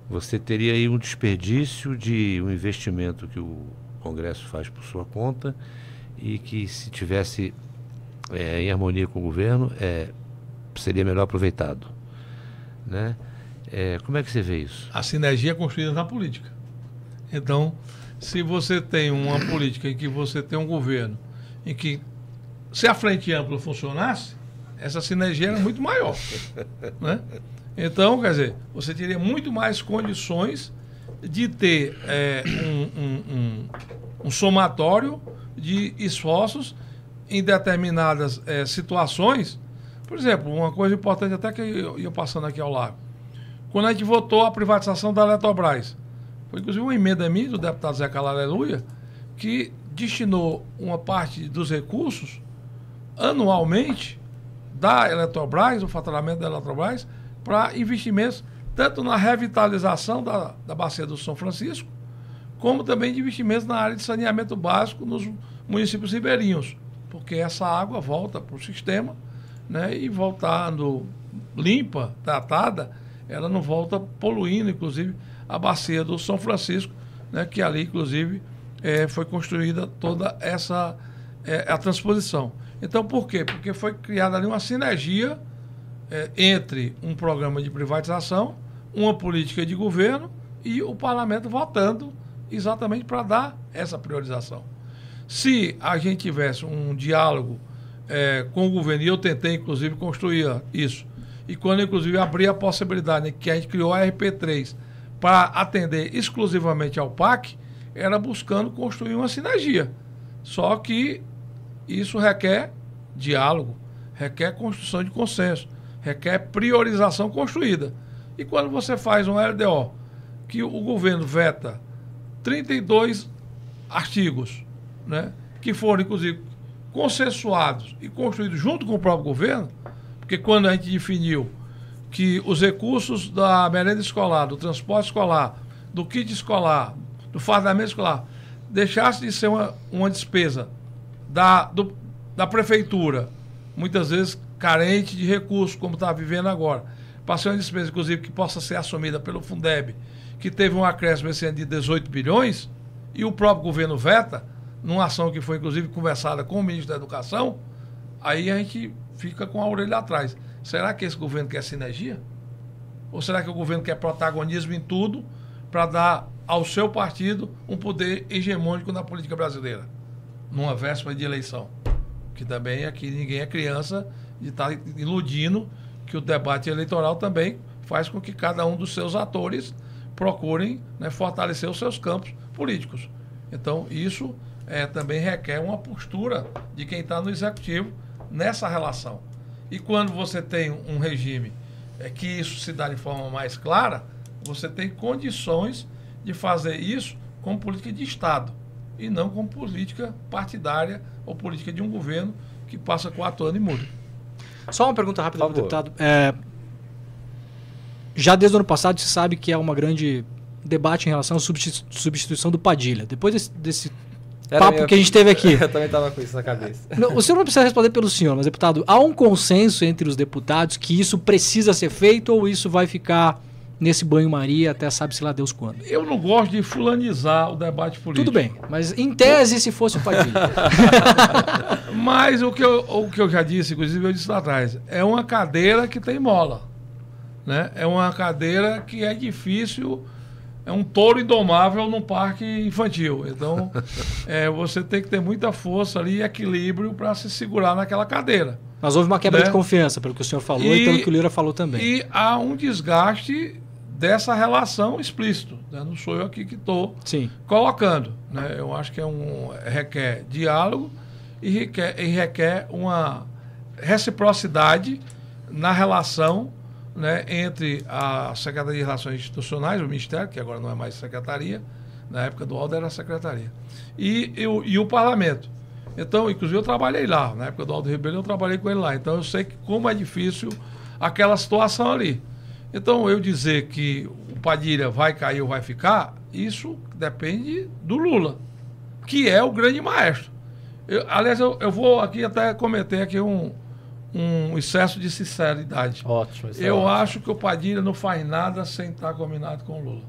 você teria aí um desperdício de um investimento que o Congresso faz por sua conta e que se tivesse é, em harmonia com o governo é, seria melhor aproveitado, né? É, como é que você vê isso? A sinergia é construída na política. Então, se você tem uma política em que você tem um governo em que se a frente ampla funcionasse, essa sinergia era muito maior. né? Então, quer dizer, você teria muito mais condições de ter é, um, um, um, um, somatório de esforços em determinadas é, situações. Por exemplo, uma coisa importante até que eu ia passando aqui ao lado. Quando a gente votou a privatização da Eletrobras, foi inclusive uma emenda minha do deputado Zé Aleluia, que destinou uma parte dos recursos anualmente da Eletrobras, o faturamento da Eletrobras, para investimentos tanto na revitalização da, da bacia do São Francisco, como também de investimentos na área de saneamento básico nos municípios ribeirinhos, porque essa água volta para o sistema né, e voltando limpa, tratada, ela não volta poluindo, inclusive, a bacia do São Francisco, né, que ali, inclusive, é, foi construída toda essa é, a transposição. Então, por quê? Porque foi criada ali uma sinergia é, entre um programa de privatização uma política de governo e o parlamento votando exatamente para dar essa priorização. Se a gente tivesse um diálogo é, com o governo, e eu tentei, inclusive, construir isso, e quando, inclusive, abri a possibilidade né, que a gente criou a RP3 para atender exclusivamente ao PAC, era buscando construir uma sinergia. Só que isso requer diálogo, requer construção de consenso, requer priorização construída. E quando você faz um LDO, que o governo veta 32 artigos, né, que foram, inclusive, consensuados e construídos junto com o próprio governo, porque quando a gente definiu que os recursos da merenda escolar, do transporte escolar, do kit escolar, do fardamento escolar, deixasse de ser uma, uma despesa da, do, da prefeitura, muitas vezes carente de recursos, como está vivendo agora, passou uma despesa, inclusive, que possa ser assumida pelo Fundeb, que teve um acréscimo esse ano de 18 bilhões, e o próprio governo veta, numa ação que foi, inclusive, conversada com o ministro da Educação, aí a gente fica com a orelha atrás. Será que esse governo quer sinergia? Ou será que o governo quer protagonismo em tudo para dar ao seu partido um poder hegemônico na política brasileira, numa véspera de eleição? Que também aqui ninguém é criança de estar tá iludindo que o debate eleitoral também faz com que cada um dos seus atores procurem né, fortalecer os seus campos políticos. Então, isso é, também requer uma postura de quem está no executivo nessa relação. E quando você tem um regime é, que isso se dá de forma mais clara, você tem condições de fazer isso com política de Estado e não com política partidária ou política de um governo que passa quatro anos e muda. Só uma pergunta rápida para o deputado. É, já desde o ano passado se sabe que é uma grande debate em relação à substituição do Padilha. Depois desse, desse papo que a gente teve aqui. Eu também estava com isso na cabeça. Não, o senhor não precisa responder pelo senhor, mas, deputado, há um consenso entre os deputados que isso precisa ser feito ou isso vai ficar nesse banho-maria até sabe-se lá Deus quando? Eu não gosto de fulanizar o debate político. Tudo bem, mas em tese, se fosse o Padilha. mas o que, eu, o que eu já disse, inclusive eu disse lá atrás, é uma cadeira que tem mola. Né? É uma cadeira que é difícil é um touro indomável num parque infantil. Então, é, você tem que ter muita força ali e equilíbrio para se segurar naquela cadeira. Mas houve uma quebra né? de confiança, pelo que o senhor falou e, e, pelo que o Lira falou também. E há um desgaste dessa relação explícito. Né? Não sou eu aqui que estou colocando. Né? Eu acho que é um, requer diálogo e requer, e requer uma reciprocidade na relação né, entre a Secretaria de Relações Institucionais, o Ministério, que agora não é mais secretaria, na época do Aldo era secretaria, e, e, e o Parlamento. Então, inclusive, eu trabalhei lá, na época do Aldo Ribeiro, eu trabalhei com ele lá. Então, eu sei que como é difícil aquela situação ali. Então, eu dizer que o Padilha vai cair ou vai ficar, isso depende do Lula, que é o grande maestro. Eu, aliás, eu, eu vou aqui até cometer aqui um, um excesso de sinceridade. Ótimo. É eu é acho que o Padilha não faz nada sem estar combinado com o Lula.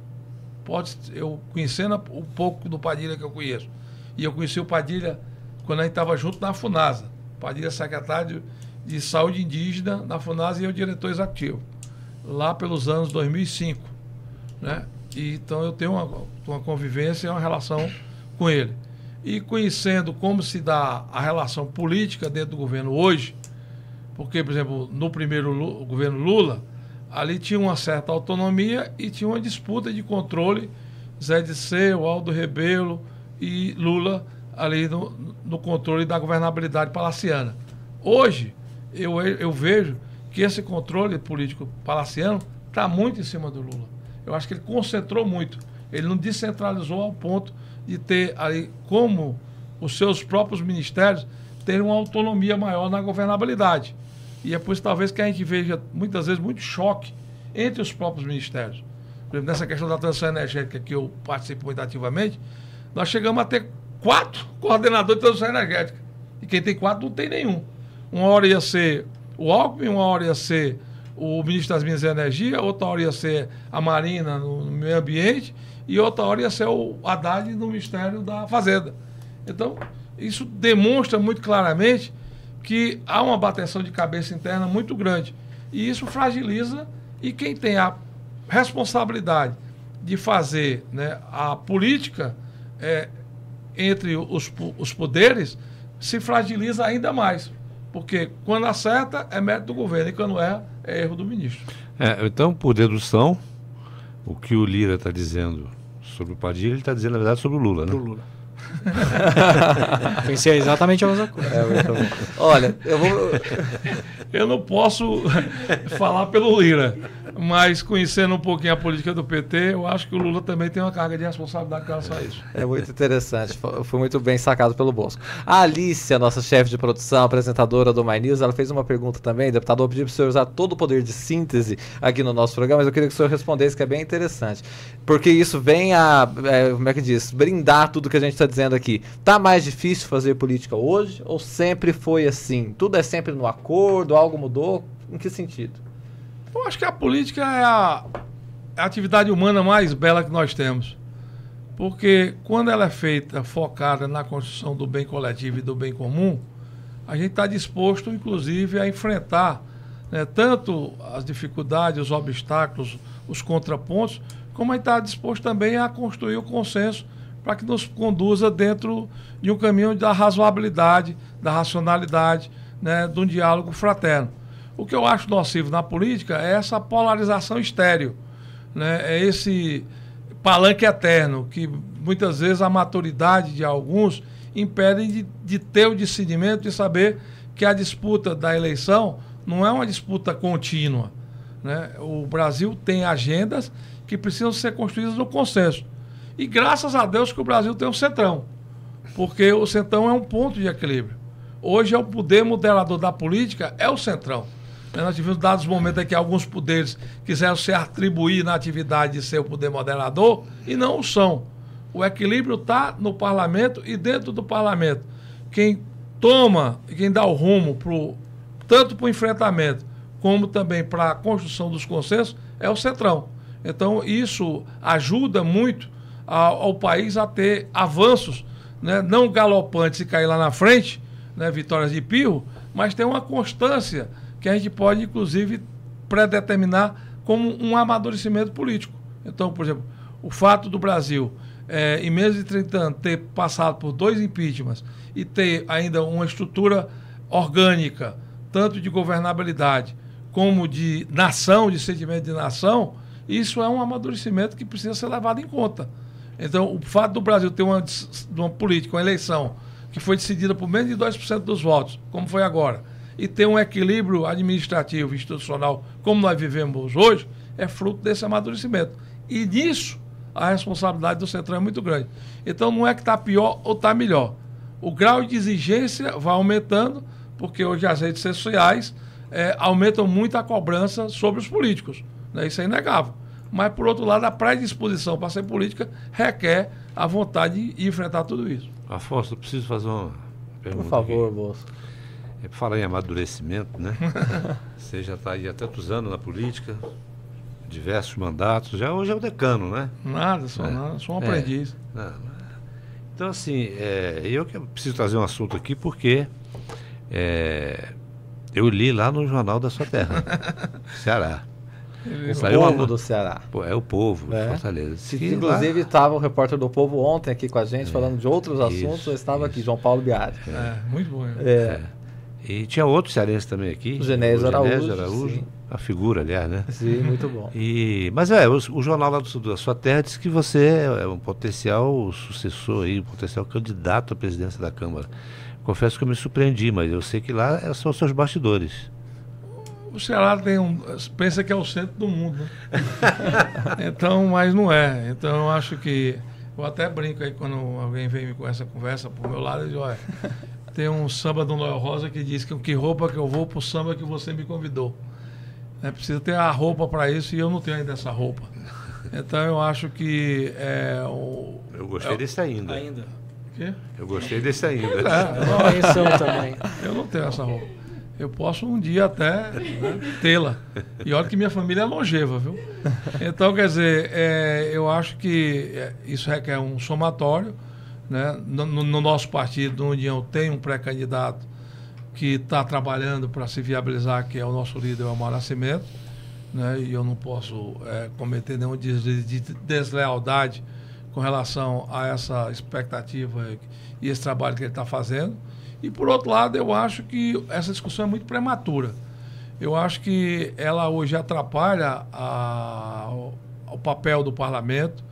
Pode, eu conhecendo o pouco do Padilha que eu conheço. E eu conheci o Padilha quando a gente estava junto na FUNASA. Padilha secretário de Saúde Indígena na FUNASA e eu diretor executivo. Lá pelos anos 2005. Né? E, então eu tenho uma, uma convivência e uma relação com ele. E conhecendo como se dá a relação política dentro do governo hoje, porque, por exemplo, no primeiro Lula, governo Lula, ali tinha uma certa autonomia e tinha uma disputa de controle, Zé de Seu, Aldo Rebelo e Lula ali no, no controle da governabilidade palaciana. Hoje, eu, eu vejo que esse controle político palaciano está muito em cima do Lula. Eu acho que ele concentrou muito. Ele não descentralizou ao ponto de ter ali, como os seus próprios ministérios, terem uma autonomia maior na governabilidade. E é por isso, talvez, que a gente veja, muitas vezes, muito choque entre os próprios ministérios. Por exemplo, nessa questão da transição energética que eu participo muito ativamente, nós chegamos a ter quatro coordenadores de transição energética. E quem tem quatro não tem nenhum. Uma hora ia ser o Alckmin, uma hora ia ser o ministro das Minas e Energia, outra hora ia ser a Marina no, no meio ambiente e outra hora ia ser o Haddad no Ministério da Fazenda. Então, isso demonstra muito claramente que há uma bateção de cabeça interna muito grande. E isso fragiliza e quem tem a responsabilidade de fazer né, a política é, entre os, os poderes se fragiliza ainda mais. Porque quando acerta é mérito do governo e quando erra é erro do ministro. É, então, por dedução, o que o Lira está dizendo sobre o Padilha, ele está dizendo, na verdade, sobre o Lula, né? Do Lula. Pensei exatamente a mesma coisa. É, Olha, eu vou. Eu não posso falar pelo Lira, mas conhecendo um pouquinho a política do PT, eu acho que o Lula também tem uma carga de responsabilidade com relação a isso. É muito interessante, foi muito bem sacado pelo Bosco. A Alicia, nossa chefe de produção, apresentadora do My News, ela fez uma pergunta também, deputado, eu pedi para o senhor usar todo o poder de síntese aqui no nosso programa, mas eu queria que o senhor respondesse, que é bem interessante. Porque isso vem a, é, como é que diz, brindar tudo que a gente está dizendo aqui. Tá mais difícil fazer política hoje ou sempre foi assim? Tudo é sempre no acordo, algo mudou? Em que sentido? Eu acho que a política é a, é a atividade humana mais bela que nós temos. Porque quando ela é feita focada na construção do bem coletivo e do bem comum, a gente está disposto, inclusive, a enfrentar né, tanto as dificuldades, os obstáculos, os contrapontos, como a gente está disposto também a construir o consenso para que nos conduza dentro de um caminho da razoabilidade, da racionalidade, né, de um diálogo fraterno. O que eu acho nocivo na política é essa polarização estéreo, né, é esse palanque eterno que muitas vezes a maturidade de alguns impedem de, de ter o discernimento de saber que a disputa da eleição não é uma disputa contínua. Né? O Brasil tem agendas que precisam ser construídas no consenso. E graças a Deus que o Brasil tem um centrão, porque o centrão é um ponto de equilíbrio. Hoje é o poder moderador da política, é o centrão. Nós tivemos dados momentos em que alguns poderes quiseram se atribuir na atividade de ser o poder moderador e não o são. O equilíbrio está no parlamento e dentro do parlamento. Quem toma, quem dá o rumo pro, tanto para o enfrentamento como também para a construção dos consensos é o Centrão. Então, isso ajuda muito ao, ao país a ter avanços, né? não galopantes e cair lá na frente, né? vitórias de pio, mas ter uma constância que a gente pode, inclusive, predeterminar como um amadurecimento político. Então, por exemplo, o fato do Brasil, é, em menos de 30 anos, ter passado por dois impeachments e ter ainda uma estrutura orgânica, tanto de governabilidade como de nação, de sentimento de nação, isso é um amadurecimento que precisa ser levado em conta. Então, o fato do Brasil ter uma, uma política, uma eleição, que foi decidida por menos de 2% dos votos, como foi agora, e ter um equilíbrio administrativo, institucional, como nós vivemos hoje, é fruto desse amadurecimento. E nisso, a responsabilidade do Centrão é muito grande. Então, não é que está pior ou está melhor. O grau de exigência vai aumentando, porque hoje as redes sociais é, aumentam muito a cobrança sobre os políticos. Né? Isso é inegável. Mas, por outro lado, a predisposição para ser política requer a vontade de enfrentar tudo isso. Afonso, eu preciso fazer uma pergunta. Por favor, Bolso. É para falar em amadurecimento, né? Você já está aí há tantos anos na política, diversos mandatos, já hoje é o decano, né? Nada, sou, é. nada, sou um aprendiz. É. Então, assim, é, eu que preciso trazer um assunto aqui porque é, eu li lá no Jornal da Sua Terra, Ceará. O Saiu povo uma... do Ceará. Pô, é o povo é. Fortaleza. inclusive estava o repórter do Povo ontem aqui com a gente, é. falando de outros isso, assuntos. Eu estava isso. aqui, João Paulo Biari. É, é muito bom. É. é. E tinha outro cearense também aqui. O Genésio Araújo. Genésio Araújo. A figura, aliás, né? Sim, muito bom. E, mas é, o, o jornal lá do, da sua terra disse que você é um potencial sucessor aí, um potencial candidato à presidência da Câmara. Confesso que eu me surpreendi, mas eu sei que lá são os seus bastidores. O Ceará tem um, pensa que é o centro do mundo. Né? então, mas não é. Então eu acho que. Eu até brinco aí quando alguém vem com essa conversa pro meu lado, eu digo, olha, tem um samba do Noel Rosa que diz que que roupa que eu vou pro samba que você me convidou. É, precisa ter a roupa para isso e eu não tenho ainda essa roupa. Então eu acho que é, o, Eu gostei é, desse ainda. Ainda. Quê? Eu gostei desse ainda. É, também. Eu não tenho essa roupa. Eu posso um dia até né, tê-la. E olha que minha família é longeva, viu? Então, quer dizer, é, eu acho que é, isso requer um somatório. Né? No, no nosso partido, no União, tem um pré-candidato que está trabalhando para se viabilizar, que é o nosso líder, o Amar Nascimento. Né? E eu não posso é, cometer nenhum de, de deslealdade com relação a essa expectativa e esse trabalho que ele está fazendo. E, por outro lado, eu acho que essa discussão é muito prematura. Eu acho que ela hoje atrapalha a, o papel do parlamento,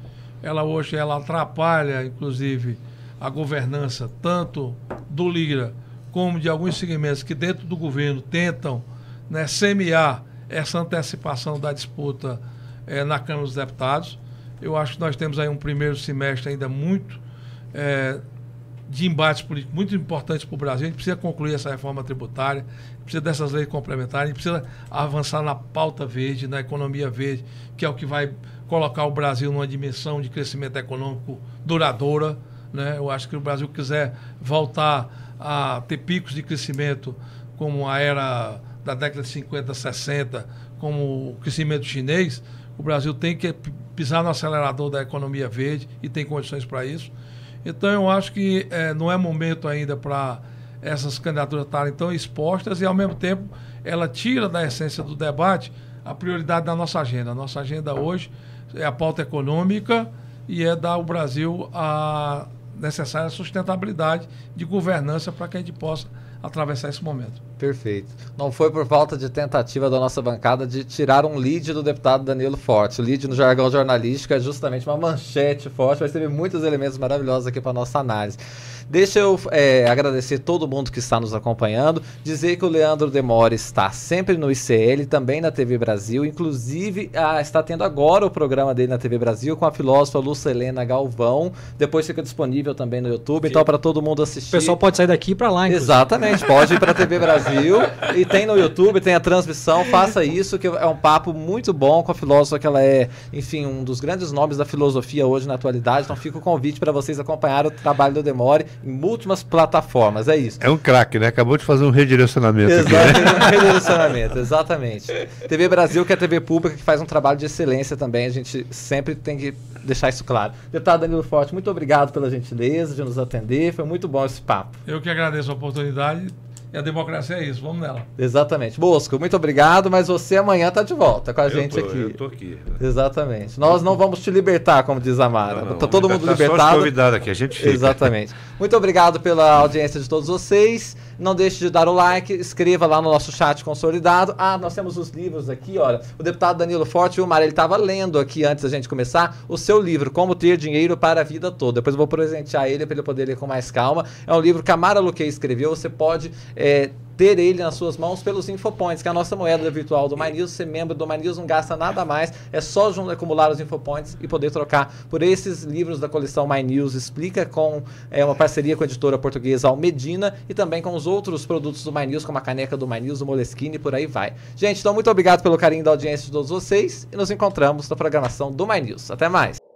ela hoje ela atrapalha, inclusive, a governança tanto do Lira como de alguns segmentos que dentro do governo tentam né, semear essa antecipação da disputa é, na Câmara dos Deputados. Eu acho que nós temos aí um primeiro semestre ainda muito é, de embates políticos muito importantes para o Brasil. A gente precisa concluir essa reforma tributária, precisa dessas leis complementares, precisa avançar na pauta verde, na economia verde, que é o que vai colocar o Brasil numa dimensão de crescimento econômico duradoura. Né? Eu acho que o Brasil quiser voltar a ter picos de crescimento como a era da década de 50, 60, como o crescimento chinês, o Brasil tem que pisar no acelerador da economia verde e tem condições para isso. Então eu acho que é, não é momento ainda para essas candidaturas estarem tão expostas e ao mesmo tempo ela tira da essência do debate a prioridade da nossa agenda. A nossa agenda hoje é a pauta econômica e é dar ao Brasil a necessária sustentabilidade de governança para que a gente possa atravessar esse momento. Perfeito. Não foi por falta de tentativa da nossa bancada de tirar um lead do deputado Danilo Forte. Lead no jargão jornalístico é justamente uma manchete forte, vai ter muitos elementos maravilhosos aqui para nossa análise. Deixa eu é, agradecer todo mundo que está nos acompanhando, dizer que o Leandro Demore está sempre no ICL, também na TV Brasil, inclusive ah, está tendo agora o programa dele na TV Brasil com a filósofa Lucelena Galvão. Depois fica disponível também no YouTube, então para todo mundo assistir. O pessoal pode sair daqui para lá, inclusive. Exatamente, pode ir para a TV Brasil e tem no YouTube, tem a transmissão, faça isso que é um papo muito bom com a filósofa que ela é, enfim, um dos grandes nomes da filosofia hoje na atualidade. Então fica o convite para vocês acompanharem o trabalho do Demore em múltiplas plataformas. É isso. É um craque, né? Acabou de fazer um redirecionamento. Exato, né? um redirecionamento, exatamente. TV Brasil, que é a TV pública, que faz um trabalho de excelência também. A gente sempre tem que deixar isso claro. Deputado Danilo Forte, muito obrigado pela gentileza de nos atender. Foi muito bom esse papo. Eu que agradeço a oportunidade. E a democracia é isso, vamos nela. Exatamente. Bosco, muito obrigado, mas você amanhã está de volta com a eu gente tô, aqui. Eu tô aqui. Exatamente. Nós não vamos te libertar, como diz a Mara. Não, não, tá todo mundo libertado. Só convidado aqui, a gente fica. Exatamente. Muito obrigado pela audiência de todos vocês. Não deixe de dar o like, escreva lá no nosso chat consolidado. Ah, nós temos os livros aqui, olha. O deputado Danilo Forte, o Mar, ele estava lendo aqui antes da gente começar o seu livro, Como Ter Dinheiro para a Vida Toda. Depois eu vou presentear ele para ele poder ler com mais calma. É um livro que a Mara Luque escreveu. Você pode é, ter ele nas suas mãos pelos Infopoints, que é a nossa moeda virtual do MyNews. Ser membro do MyNews não gasta nada mais, é só acumular os Infopoints e poder trocar por esses livros da coleção MyNews. Explica com é, uma parceria com a editora portuguesa Almedina e também com os outros produtos do MyNews, como a caneca do MyNews, o Moleskine e por aí vai. Gente, então muito obrigado pelo carinho da audiência de todos vocês e nos encontramos na programação do MyNews. Até mais!